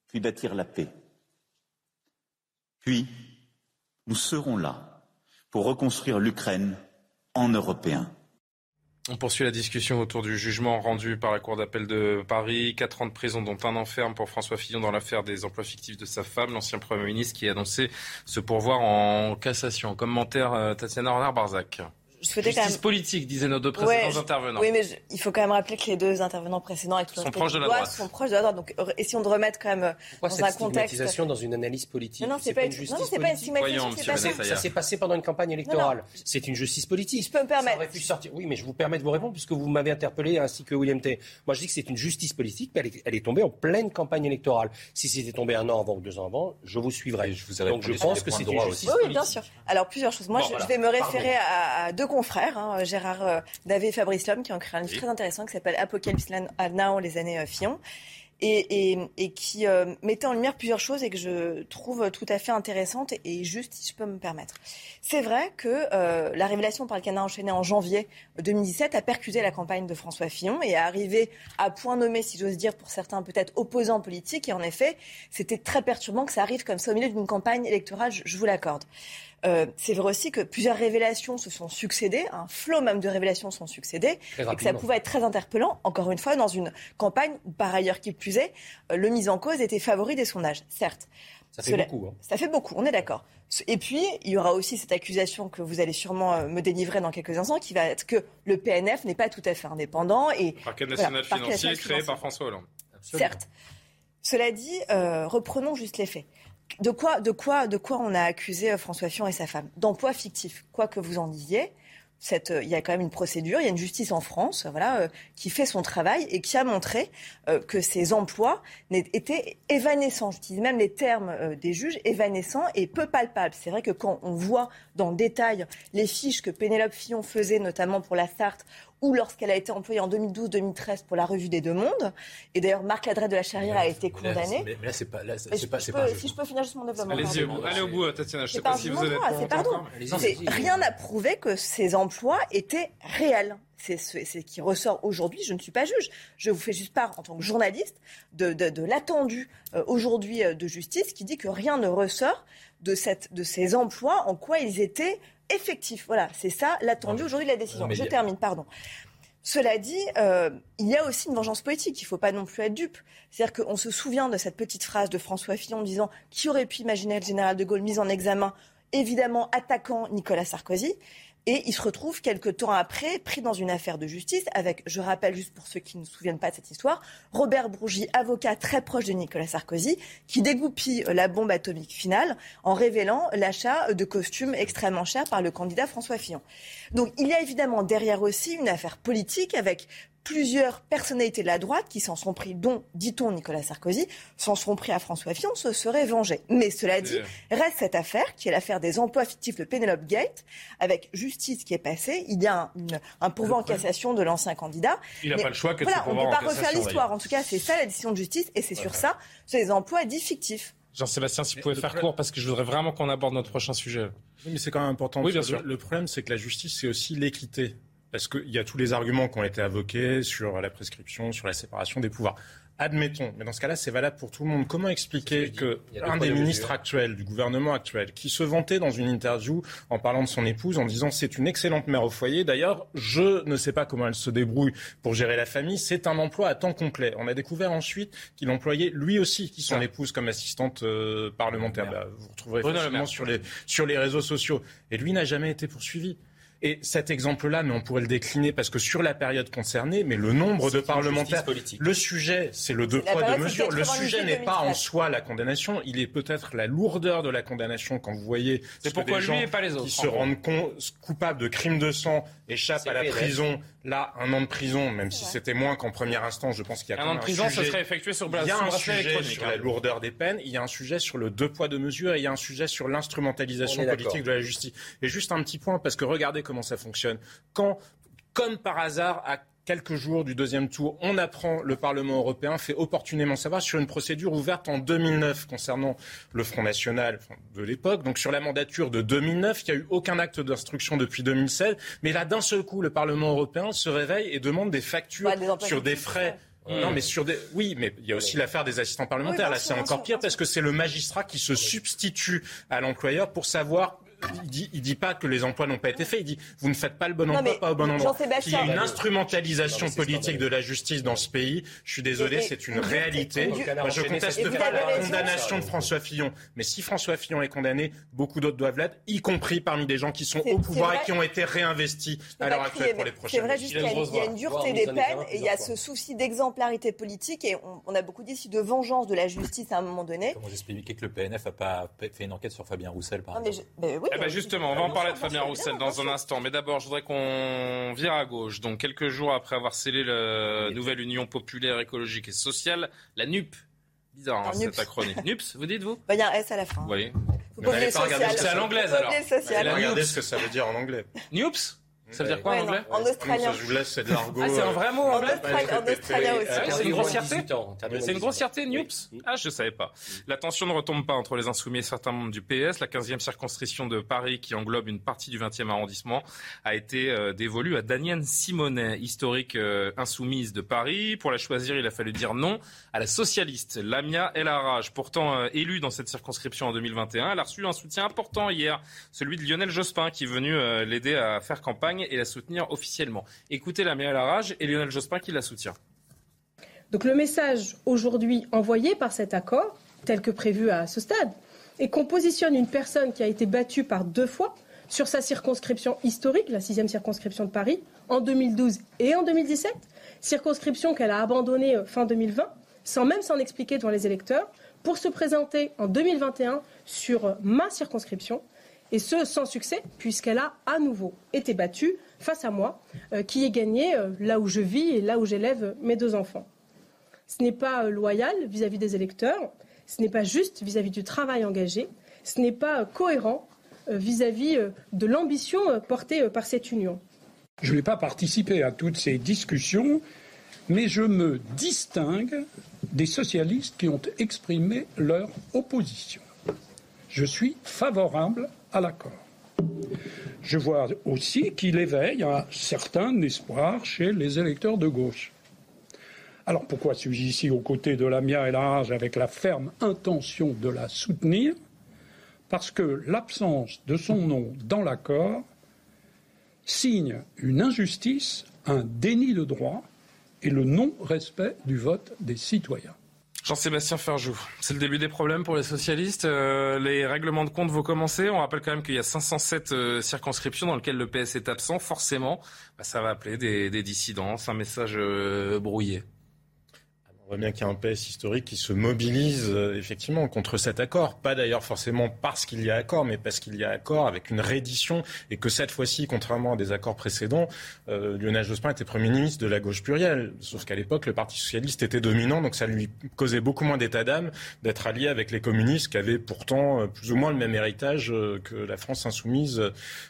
puis bâtir la paix. Puis, nous serons là pour reconstruire l'Ukraine en. On poursuit la discussion autour du jugement rendu par la Cour d'appel de Paris. Quatre ans de prison, dont un enferme pour François Fillon dans l'affaire des emplois fictifs de sa femme, l'ancien Premier ministre qui a annoncé se pourvoir en cassation. Commentaire euh, Tatiana Renard-Barzac je souhaitais Justice quand même... politique, disaient nos deux précédents intervenants. Oui, mais il faut quand même rappeler que les deux intervenants précédents avec tout sont proches de la droite. Sont proches de la droite. Donc, essayons de remettre quand même euh, Pourquoi dans cette un contexte. stigmatisation dans une analyse politique Non, non, c'est pas, une une... justice non, non, c'est pas une politique. stigmatisation. Voyons, ça. S'est passé pendant une campagne électorale. C'est une justice politique. Je peux me permettre. Ça aurait pu sortir. Oui, mais je vous permets de vous répondre puisque vous m'avez interpellé ainsi que William T. Moi, je dis que c'est une justice politique, mais elle est, elle est tombée en pleine campagne électorale. Si c'était tombé un an avant ou deux ans avant, je vous suivrai. je vous ai Donc je pense que c'est une justice Oui, bien sûr. Alors, plusieurs choses. Moi, je, vais me référer à, à deux confrères, hein, Gérard euh, Davé et Fabrice Lhomme, qui ont créé un livre très intéressant qui s'appelle Apocalypse Now, les années euh, Fillon. Et, et, et qui euh, mettait en lumière plusieurs choses et que je trouve tout à fait intéressantes et justes, si je peux me permettre. C'est vrai que euh, la révélation par le canard enchaîné en janvier 2017 a percuté la campagne de François Fillon et a arrivé à point nommé, si j'ose dire, pour certains peut-être opposants politiques. Et en effet, c'était très perturbant que ça arrive comme ça au milieu d'une campagne électorale, je, je vous l'accorde. Euh, c'est vrai aussi que plusieurs révélations se sont succédées, un flot même de révélations se sont succédées, et que ça pouvait être très interpellant, encore une fois, dans une campagne où, par ailleurs, qui plus est, euh, le mise en cause était favori des sondages, certes. Ça fait Cela- beaucoup. hein. Ça fait beaucoup, on est d'accord. Et puis, il y aura aussi cette accusation que vous allez sûrement euh, me délivrer dans quelques instants, qui va être que le PNF n'est pas tout à fait indépendant. Et Parquet voilà, national parquet financier national créé financier. par François Hollande? Certes. Cela dit, euh, reprenons juste les faits. De quoi, on a accusé euh, François Fillon et sa femme? D'emploi fictif. Quoi que vous en disiez, euh, il y a quand même une procédure, il y a une justice en France, voilà, euh, qui fait son travail et qui a montré que ces emplois étaient évanescents. J'utilise même les termes des juges, évanescents et peu palpables. C'est vrai que quand on voit dans détail les fiches que Pénélope Fillon faisait, notamment pour la Sarthe, ou lorsqu'elle a été employée en 2012-2013 pour la revue des Deux Mondes, et d'ailleurs Marc Ladret de la Charrière a été condamné. Mais, mais là, c'est pas, là, c'est pas, peux- si je peux finir juste mon développement. Allez-y, allez au bout, Tatiana. Je ne sais C'est pas pas si un vous avez jugement, c'est pardon. Rien n'a prouvé que ces emplois étaient réels. C'est ce c'est ce qui ressort aujourd'hui. Je ne suis pas juge. Je vous fais juste part, en tant que journaliste, de, de, de l'attendu euh, aujourd'hui euh, de justice qui dit que rien ne ressort de, cette, de ces emplois, en quoi ils étaient effectifs. Voilà, c'est ça l'attendu aujourd'hui de la décision. Je termine, pardon. Cela dit, euh, il y a aussi une vengeance politique. Il ne faut pas non plus être dupe. C'est-à-dire qu'on se souvient de cette petite phrase de François Fillon disant qui aurait pu imaginer le général de Gaulle mis en examen, évidemment attaquant Nicolas Sarkozy? Et il se retrouve quelques temps après pris dans une affaire de justice avec, je rappelle juste pour ceux qui ne se souviennent pas de cette histoire, Robert Brougy, avocat très proche de Nicolas Sarkozy, qui dégoupille euh, la bombe atomique finale en révélant l'achat de costumes extrêmement chers par le candidat François Fillon. Donc il y a évidemment derrière aussi une affaire politique avec plusieurs personnalités de la droite qui s'en sont pris, dont, dit-on, Nicolas Sarkozy, s'en sont pris à François Fillon, se seraient vengés. Mais cela dit, reste cette affaire, qui est l'affaire des emplois fictifs de Penelope Gate, avec justice qui est passée. Il y a un, une- un pourvoi en cassation de l'ancien candidat. Il n'a pas le choix que de voilà, se on ne peut pas refaire l'histoire. En tout cas, c'est ça la décision de justice, et c'est sur ça, sur les emplois fictifs. Jean-Sébastien, si vous pouvez faire court, parce que je voudrais vraiment qu'on aborde notre prochain sujet. Oui, mais c'est quand même important. Oui, bien sûr. Le problème, c'est que la justice, c'est aussi l'équité. Parce qu'il y a tous les arguments qui ont été invoqués sur la prescription, sur la séparation des pouvoirs. Admettons, mais dans ce cas-là, c'est valable pour tout le monde. Comment expliquer que un des ministres actuels, du gouvernement actuel, qui se vantait dans une interview en parlant de son épouse, en disant c'est une excellente mère au foyer, d'ailleurs, je ne sais pas comment elle se débrouille pour gérer la famille, c'est un emploi à temps complet. On a découvert ensuite qu'il employait lui aussi son épouse comme assistante euh, parlementaire. Bah, vous retrouverez sur les, sur les réseaux sociaux. Et lui n'a jamais été poursuivi. Et cet exemple-là, mais on pourrait le décliner parce que sur la période concernée, mais le nombre de parlementaires, le sujet, c'est le deux poids deux mesures. Le sujet n'est pas en soi la condamnation, il est peut-être la lourdeur de la condamnation quand vous voyez c'est pourquoi des gens et pas les autres, qui se rendent coupables de crimes de sang échappent à la prison. Là, un an de prison, même si c'était moins qu'en première instance, je pense qu'il y a un an de prison, ce serait effectué sur Il y a un sujet sur la hein. lourdeur des peines, il y a un sujet sur le deux poids deux mesures, et il y a un sujet sur l'instrumentalisation politique de la justice. Et juste un petit point, parce que regardez comment ça fonctionne. Quand, comme par hasard, à quelques jours du deuxième tour, on apprend le Parlement européen fait opportunément savoir sur une procédure ouverte en 2009 concernant le Front National de l'époque. Donc sur la mandature de 2009, il n'y a eu aucun acte d'instruction depuis 2016. Mais là, d'un seul coup, le Parlement européen se réveille et demande des factures sur des frais. Non, mais sur des. Oui, mais il y a aussi l'affaire des assistants parlementaires. Là, c'est encore pire parce que c'est le magistrat qui se substitue à l'employeur pour savoir il dit, dit pas que les emplois n'ont pas été faits. Il dit vous ne faites pas le bon emploi, pas au bon endroit. Il y a une instrumentalisation politique de la justice dans ce pays. Je suis désolé, c'est une réalité. Moi, je conteste pas la condamnation de François Fillon, mais si François Fillon est condamné, beaucoup d'autres doivent l'être, y compris parmi des gens qui sont au pouvoir et qui ont été réinvestis à l'heure actuelle pour les prochaines. C'est vrai, juste qu'il y a une dureté des peines et il y a ce souci d'exemplarité politique et on a beaucoup dit ici de vengeance de la justice à un moment donné. Comment vous expliquez que le PNF n'a pas fait une enquête sur Fabien Roussel, par exemple eh ben justement, on va en parler de Fabien Roussel dans un instant. Mais d'abord, je voudrais qu'on vire à gauche. Donc, quelques jours après avoir scellé la nouvelle Union populaire, écologique et sociale, la NUP. Bizarre, hein, cet acronyme. NUPS, vous dites, vous bah, Il y a un S à la fin. Oui. C'est à l'anglaise, alors. Regardez ce que ça veut dire en anglais. NUPS ça veut dire quoi en anglais En australien. Je vous laisse, c'est de l'argot. Ah, c'est un vrai mot en anglais En australien aussi. Ah, c'est une grossièreté C'est une grossièreté, Newps Ah, je savais pas. La tension ne retombe pas entre les insoumis et certains membres du PS. La 15e circonscription de Paris, qui englobe une partie du 20e arrondissement, a été euh, dévolue à Danielle Simonet, historique euh, insoumise de Paris. Pour la choisir, il a fallu dire non à la socialiste Lamia El Arraj. Pourtant euh, élue dans cette circonscription en 2021, elle a reçu un soutien important hier, celui de Lionel Jospin, qui est venu l'aider à faire campagne et la soutenir officiellement. Écoutez la à la rage et Lionel Jospin qui la soutient. Donc le message aujourd'hui envoyé par cet accord, tel que prévu à ce stade, est qu'on positionne une personne qui a été battue par deux fois sur sa circonscription historique, la sixième circonscription de Paris, en 2012 et en 2017, circonscription qu'elle a abandonnée euh, fin 2020, sans même s'en expliquer devant les électeurs, pour se présenter en 2021 sur euh, ma circonscription, et ce sans succès, puisqu'elle a à nouveau été battue face à moi, euh, qui ai gagné euh, là où je vis et là où j'élève mes deux enfants. Ce n'est pas euh, loyal vis-à-vis des électeurs, ce n'est pas juste vis-à-vis du travail engagé, ce n'est pas cohérent vis-à-vis de l'ambition portée par cette union. Je n'ai pas participé à toutes ces discussions, mais je me distingue des socialistes qui ont exprimé leur opposition. Je suis favorable l'accord. Je vois aussi qu'il éveille un certain espoir chez les électeurs de gauche. Alors pourquoi suis-je ici aux côtés de Lamia et Large avec la ferme intention de la soutenir? Parce que l'absence de son nom dans l'accord signe une injustice, un déni de droit et le non-respect du vote des citoyens. Jean-Sébastien Ferjou, c'est le début des problèmes pour les socialistes. Euh, les règlements de compte vont commencer. On rappelle quand même qu'il y a 507 euh, circonscriptions dans lesquelles le PS est absent. Forcément, bah, ça va appeler des, des dissidences, un message euh, brouillé. On voit bien qu'il y a un PS historique qui se mobilise euh, effectivement contre cet accord. Pas d'ailleurs forcément parce qu'il y a accord, mais parce qu'il y a accord avec une réédition et que cette fois-ci, contrairement à des accords précédents, euh, Lionel Jospin était Premier ministre de la gauche plurielle. Sauf qu'à l'époque, le Parti socialiste était dominant, donc ça lui causait beaucoup moins d'état d'âme d'être allié avec les communistes qui avaient pourtant euh, plus ou moins le même héritage que la France insoumise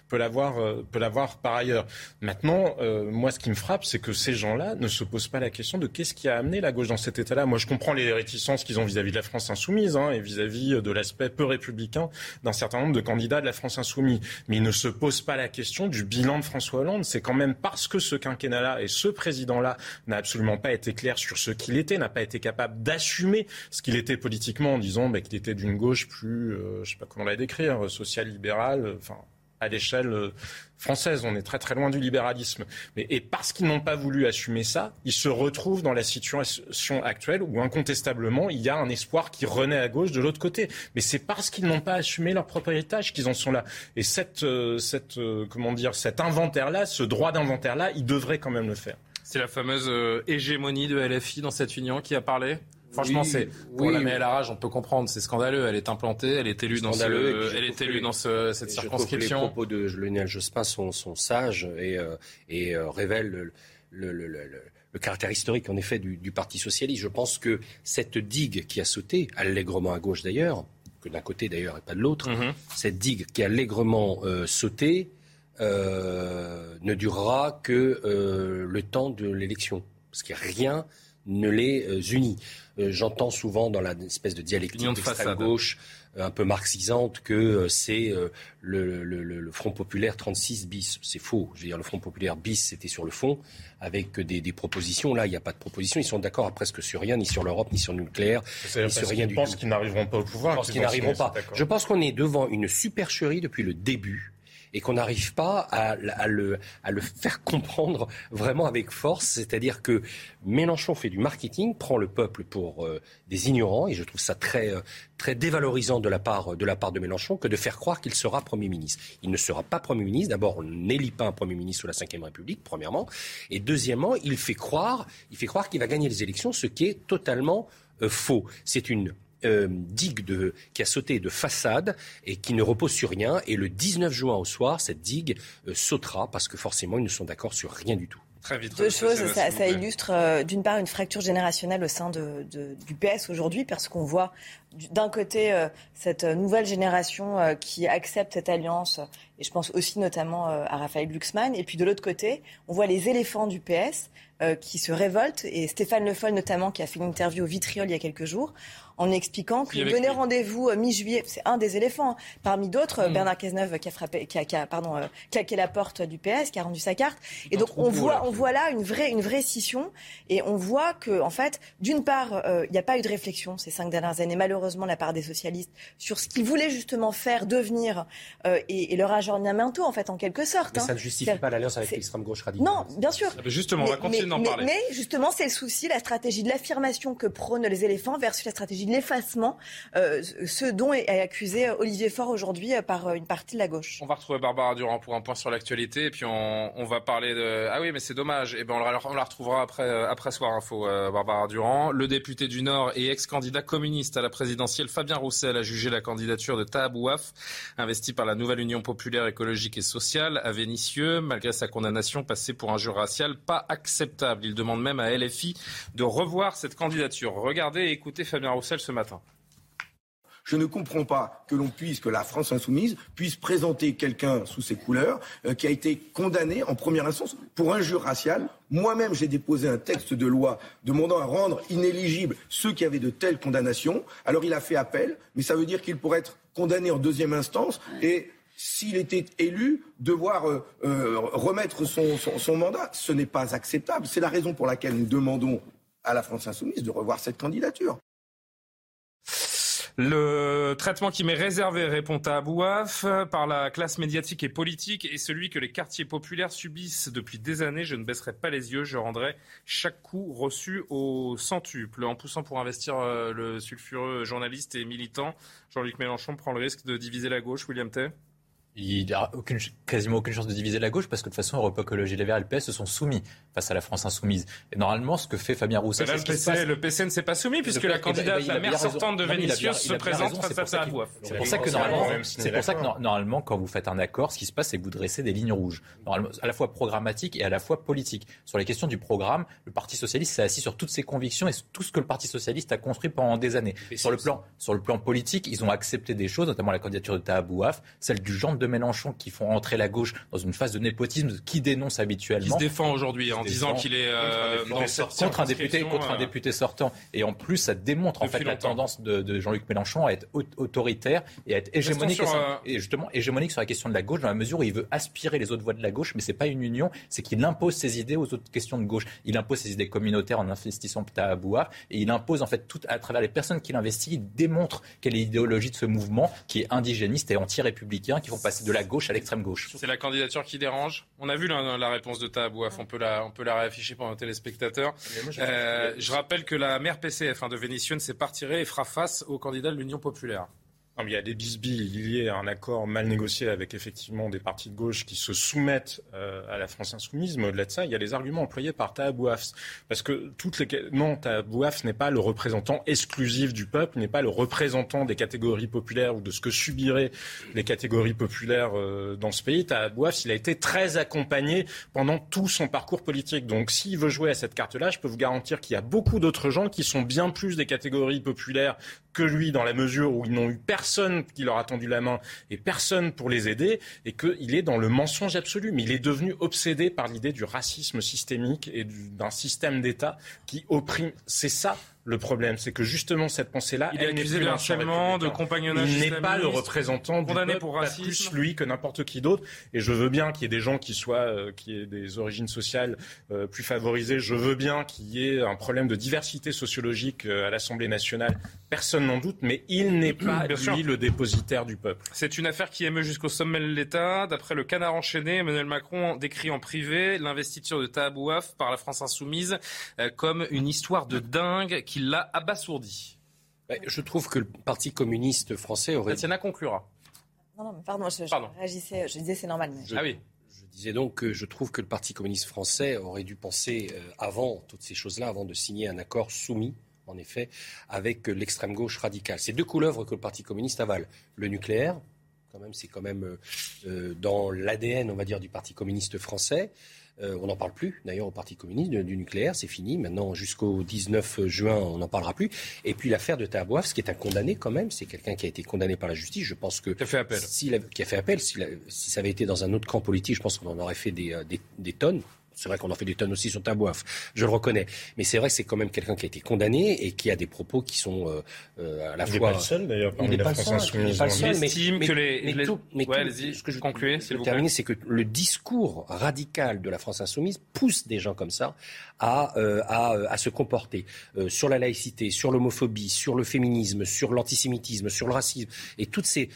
peut l'avoir peut par ailleurs. Maintenant, moi, ce qui me frappe, c'est que ces gens-là ne se posent pas la question de qu'est-ce qui a amené la gauche dans cet état-là. Moi, je comprends les réticences qu'ils ont vis-à-vis de la France insoumise hein, et vis-à-vis de l'aspect peu républicain d'un certain nombre de candidats de la France insoumise. Mais ils ne se posent pas la question du bilan de François Hollande. C'est quand même parce que ce quinquennat-là et ce président-là n'a absolument pas été clair sur ce qu'il était, n'a pas été capable d'assumer ce qu'il était politiquement en disant bah, qu'il était d'une gauche plus, euh, je sais pas comment la décrire, social-libérale, enfin à l'échelle euh, française. On est très très loin du libéralisme. Mais, et parce qu'ils n'ont pas voulu assumer ça, ils se retrouvent dans la situation actuelle où incontestablement il y a un espoir qui renaît à gauche de l'autre côté. Mais c'est parce qu'ils n'ont pas assumé leur propre héritage qu'ils en sont là. Et euh, euh, comment dire, cet inventaire-là, ce droit d'inventaire-là, ils devraient quand même le faire. C'est la fameuse hégémonie de LFI dans cette union qui a parlé? Franchement, c'est pour la à la rage, on peut comprendre, c'est scandaleux. Elle est implantée, elle est élue dans, elle est élue dans cette circonscription. les propos de Lionel Jospin sont, sont sages et, euh, et euh, révèlent le, le, le, caractère historique, en effet, du, du, Parti socialiste. Je pense que cette digue qui a sauté, allègrement à gauche d'ailleurs, que d'un côté d'ailleurs et pas de l'autre, mm-hmm. cette digue qui a allègrement euh, sauté ne durera que le temps de l'élection, parce qu'il n'y a rien ne les unit. Euh, j'entends souvent dans la espèce de dialectique d'extrême gauche euh, un peu marxisante que euh, c'est le, Front populaire 36 bis. C'est faux. Je veux dire, le Front populaire bis, c'était sur le fond, avec des, propositions. Là, il n'y a pas de propositions. Ils sont d'accord presque sur rien, ni sur l'Europe, ni sur le nucléaire, ni sur rien du tout. Je pense qu'ils n'arriveront pas au pouvoir. Je pense qu'ils n'arriveront pas. Je pense qu'on est devant une supercherie depuis le début et qu'on n'arrive pas à, le, faire comprendre vraiment avec force. C'est-à-dire que Mélenchon fait du marketing, prend le peuple pour euh, des ignorants, et je trouve ça très, euh, très dévalorisant de la, part, de la part de Mélenchon que de faire croire qu'il sera Premier ministre. Il ne sera pas Premier ministre. D'abord, on n'élit pas un Premier ministre sous la Ve République, premièrement. Et deuxièmement, il fait croire, il fait croire qu'il va gagner les élections, ce qui est totalement euh, faux. C'est une euh, digue de, qui a sauté de façade et qui ne repose sur rien. Et le 19 juin au soir, cette digue euh, sautera parce que forcément, ils ne sont d'accord sur rien du tout. Très vite. Deux choses, ça, illustre euh, d'une part une fracture générationnelle au sein de, du PS aujourd'hui, parce qu'on voit d'un côté cette nouvelle génération qui accepte cette alliance, et je pense aussi notamment à Raphaël Glucksmann, et puis de l'autre côté, on voit les éléphants du PS qui se révoltent, et Stéphane Le Foll notamment, qui a fait une interview au Vitriol il y a quelques jours, en expliquant que donner rendez-vous euh, mi-juillet, c'est un des éléphants. Hein. Parmi d'autres, mm. Bernard Cazeneuve qui a frappé, qui a, qui a pardon, euh, claqué la porte du PS, qui a rendu sa carte. Et donc on voit, on voit là une vraie, une vraie scission. Et on voit que, en fait, d'une part, euh, il n'y a pas eu de réflexion ces cinq dernières années, malheureusement, de la part des socialistes, sur ce qu'ils voulaient justement faire, devenir, et, et, leur aggiornamento, en fait, en quelque sorte. Mais ça ne justifie pas l'alliance avec l'extrême gauche radicale. Non, bien sûr. Ah, justement, on va continuer d'en parler. Mais justement, c'est le souci, la stratégie de l'affirmation que prônent les éléphants versus la stratégie l'effacement, euh, ce dont est accusé Olivier Faure aujourd'hui euh, par euh, une partie de la gauche. On va retrouver Barbara Durand pour un point sur l'actualité, et puis on, va parler de... Ah oui, mais c'est dommage. Et eh ben on, la, retrouvera après, après Soir Info, Barbara Durand. Le député du Nord et ex-candidat communiste à la présidentielle, Fabien Roussel, a jugé la candidature de Tahabouaf, investi par la nouvelle Union populaire écologique et sociale, à Vénissieux, malgré sa condamnation passée pour injure raciale, pas acceptable. Il demande même à LFI de revoir cette candidature. Regardez et écoutez Fabien Roussel ce matin. Je ne comprends pas que l'on puisse, que la France insoumise puisse présenter quelqu'un sous ses couleurs euh, qui a été condamné en première instance pour injure raciale. Moi-même, j'ai déposé un texte de loi demandant à rendre inéligibles ceux qui avaient de telles condamnations. Alors il a fait appel, mais ça veut dire qu'il pourrait être condamné en deuxième instance et s'il était élu, devoir euh, euh, remettre son, son mandat. Ce n'est pas acceptable. C'est la raison pour laquelle nous demandons à la France insoumise de revoir cette candidature. Le traitement qui m'est réservé, répond à Abouaf, par la classe médiatique et politique, est celui que les quartiers populaires subissent depuis des années. Je ne baisserai pas les yeux, je rendrai chaque coup reçu au centuple. En poussant pour investir euh, le sulfureux journaliste et militant, Jean-Luc Mélenchon prend le risque de diviser la gauche. William Tay il n'y a aucune, quasiment aucune chance de diviser la gauche parce que de toute façon, Europe Écologie Les Verts et le PS se sont soumis face à la France insoumise. Et normalement, ce que fait Fabien Roussel, c'est le, PC, le PC ne s'est pas soumis puisque la candidate, la maire sortante de Vénitius se présente face à Abouaf. C'est pour ça que normalement, c'est pour ça que normalement, quand vous faites un accord, ce qui se passe, c'est que vous dressez des lignes rouges, normalement, à la fois programmatiques et à la fois politiques. Sur les questions du programme, le Parti socialiste s'est assis sur toutes ses convictions et tout ce que le Parti socialiste a construit pendant des années. Sur le plan, sur le plan politique, ils ont accepté des choses, notamment la candidature de Tahabouaf, celle du genre de de Mélenchon qui font entrer la gauche dans une phase de népotisme qui dénonce habituellement. Qui se défend aujourd'hui en disant qu'il est euh, contre, un député, contre un député sortant. Et en plus, ça démontre en fait la tendance de, Jean-Luc Mélenchon à être autoritaire et à être hégémonique et justement hégémonique sur la question de la gauche dans la mesure où il veut aspirer les autres voix de la gauche, mais c'est pas une union, c'est qu'il impose ses idées aux autres questions de gauche. Il impose ses idées communautaires en investissant à Abouaf et il impose en fait tout à travers les personnes qu'il investit, il démontre quelle est l'idéologie de ce mouvement qui est indigéniste et anti-républicain qui vont passer de la gauche à l'extrême gauche. C'est la candidature qui dérange. On a vu la, la réponse de Tahabouaf, on peut la, on peut la réafficher pour nos téléspectateurs. Euh, je rappelle que la maire PCF hein, de Vénissieux s'est pas retirée et fera face au candidat de l'Union populaire il y a des bisbilles liés à un accord mal négocié avec effectivement des partis de gauche qui se soumettent euh, à la France insoumise. Mais au-delà de ça, il y a les arguments employés par Tahabouaf. Parce que toutes les non, Tahabouaf n'est pas le représentant exclusif du peuple, n'est pas le représentant des catégories populaires ou de ce que subiraient les catégories populaires euh, dans ce pays. Tahabouaf, il a été très accompagné pendant tout son parcours politique. Donc, s'il veut jouer à cette carte-là, je peux vous garantir qu'il y a beaucoup d'autres gens qui sont bien plus des catégories populaires que lui dans la mesure où ils n'ont eu personne qui leur a tendu la main et personne pour les aider et qu'il est dans le mensonge absolu. Mais il est devenu obsédé par l'idée du racisme systémique et d'un système d'État qui opprime. C'est ça le problème, c'est que justement cette pensée-là, il est accusé de harcèlement, de compagnonnage. Il n'est pas le représentant du condamné pour racisme. plus lui que n'importe qui d'autre. Et je veux bien qu'il y ait des gens qui soient, euh, qui aient des origines sociales euh, plus favorisées. Je veux bien qu'il y ait un problème de diversité sociologique euh, à l'Assemblée nationale. Personne n'en doute, mais il n'est pas lui le dépositaire du peuple. C'est une affaire qui émeut jusqu'au sommet de l'État. D'après le Canard enchaîné, Emmanuel Macron décrit en privé l'investiture de Tahabouaf par la France insoumise comme une histoire de dingue qui l'a abasourdi. Je trouve que le Parti communiste français aurait. Tatiana conclura. Non, non, pardon, je, réagissais, je disais c'est normal. ah oui. Je disais donc que je trouve que le Parti communiste français aurait dû penser euh, avant toutes ces choses-là, avant de signer un accord soumis, en effet, avec l'extrême gauche radicale. C'est deux couleuvres que le Parti communiste avale. Le nucléaire, quand même, c'est quand même euh, euh, dans l'ADN, on va dire, du Parti communiste français. Euh, on n'en parle plus, d'ailleurs, au Parti communiste du nucléaire, c'est fini. Maintenant, jusqu'au 19 juin, on n'en parlera plus. Et puis l'affaire de Tahabouaf, ce qui est un condamné quand même, c'est quelqu'un qui a été condamné par la justice. Je pense que qui a fait appel. qui a fait appel. Si, ça avait été dans un autre camp politique, je pense qu'on en aurait fait des tonnes. C'est vrai qu'on en fait des tonnes aussi sur Tabouaf, je le reconnais. Mais c'est vrai que c'est quand même quelqu'un qui a été condamné et qui a des propos qui sont euh, euh à la fois. Il n'est pas le seul d'ailleurs insoumise. On estime que les. Mais, tout, mais ouais, ce que je concluer, c'est terminer, c'est que le discours radical de la France insoumise pousse des gens comme ça à, euh, à, euh, à, se comporter euh, sur la laïcité, sur l'homophobie, sur le féminisme, sur l'antisémitisme, sur le racisme et toutes ces,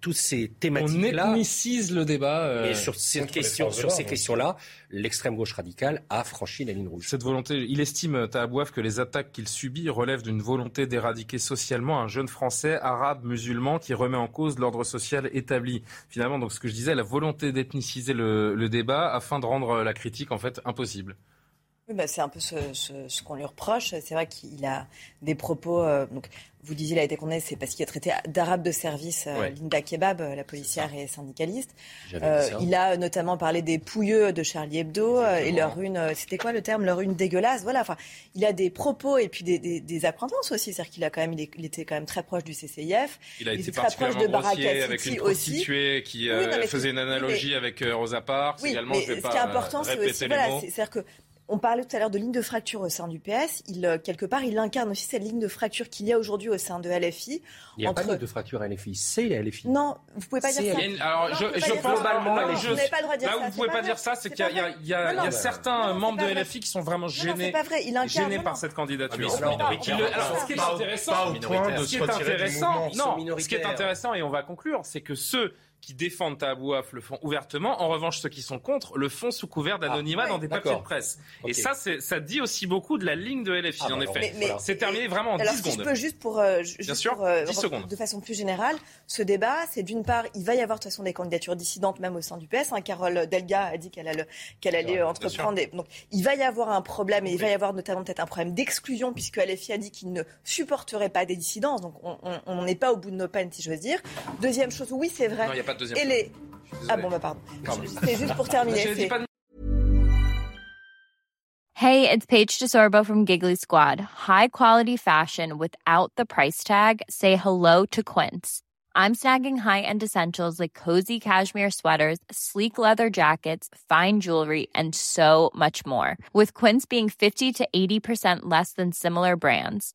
toutes ces thématiques-là. On ethnicise le débat. et sur, cette question, sur ces questions-là, l'extrême gauche radicale a franchi la ligne rouge. Cette volonté, il estime, Tahabouaf, que les attaques qu'il subit relèvent d'une volonté d'éradiquer socialement un jeune Français, arabe, musulman, qui remet en cause l'ordre social établi. Finalement, donc ce que je disais, la volonté d'ethniciser le, le débat afin de rendre la critique en fait impossible. Oui, bah, c'est un peu ce, ce, qu'on lui reproche. C'est vrai qu'il a des propos. Euh, donc, vous disiez, il a été condamné, c'est parce qu'il a traité d'arabe de service euh, Linda Kebab, euh, la policière et syndicaliste. il a notamment parlé des pouilleux de Charlie Hebdo et leur une. C'était quoi le terme? Leur une dégueulasse. Voilà. Enfin, il a des propos et puis des, des, des acquaintances aussi. C'est-à-dire qu'il a quand même, il, était quand même très proche du CCIF. Il a été très proche de grossier avec une prostituée qui faisait une analogie avec Rosa Parks. Oui, également, mais je vais ce pas qui est important, c'est aussi, voilà, c'est-à-dire que on parlait tout à l'heure de ligne de fracture au sein du PS. Il, euh, quelque part, il incarne aussi cette ligne de fracture qu'il y a aujourd'hui au sein de LFI. Il n'y a pas de fracture à LFI, c'est LFI. Non, vous pouvez pas dire ça. alors, je, je pense globalement, là, je, pas le droit de dire là où vous pouvez pas dire ça, c'est qu'il y a, il y a, il y a certains membres de LFI qui sont vraiment gênés, pas vrai. Il incarne, gênés par cette candidature. Alors, ce qui est intéressant, ce qui est intéressant, non, ce qui est intéressant, et on va conclure, c'est que ceux qui défendent Tabouaf le font ouvertement. En revanche, ceux qui sont contre le font sous couvert d'anonymat ah, dans des papiers de presse. Et ça, ça dit aussi beaucoup de la ligne de LFI, ah, en bah effet. C'est terminé vraiment en 10 secondes. Si je peux juste pour, euh, Bien sûr, euh, de façon plus générale, ce débat, c'est d'une part, il va y avoir de toute façon des candidatures dissidentes, même au sein du PS. Hein. Carole Delga a dit qu'elle allait, qu'elle allait entreprendre. Des... Donc, il va y avoir un problème, et il va y avoir notamment peut-être un problème d'exclusion, puisque LFI a dit qu'il ne supporterait pas des dissidences. Donc, on n'est pas au bout de nos peines, si je veux dire. Deuxième chose, oui, c'est vrai. Et les... Ah bon, bah pardon. C'est juste pour terminer. Hey, it's Paige DeSorbo from Giggly Squad. High quality fashion without the price tag. Say hello to Quince. I'm snagging high-end essentials like cozy cashmere sweaters, sleek leather jackets, fine jewelry, and so much more. With Quince being 50 to 80% less than similar brands.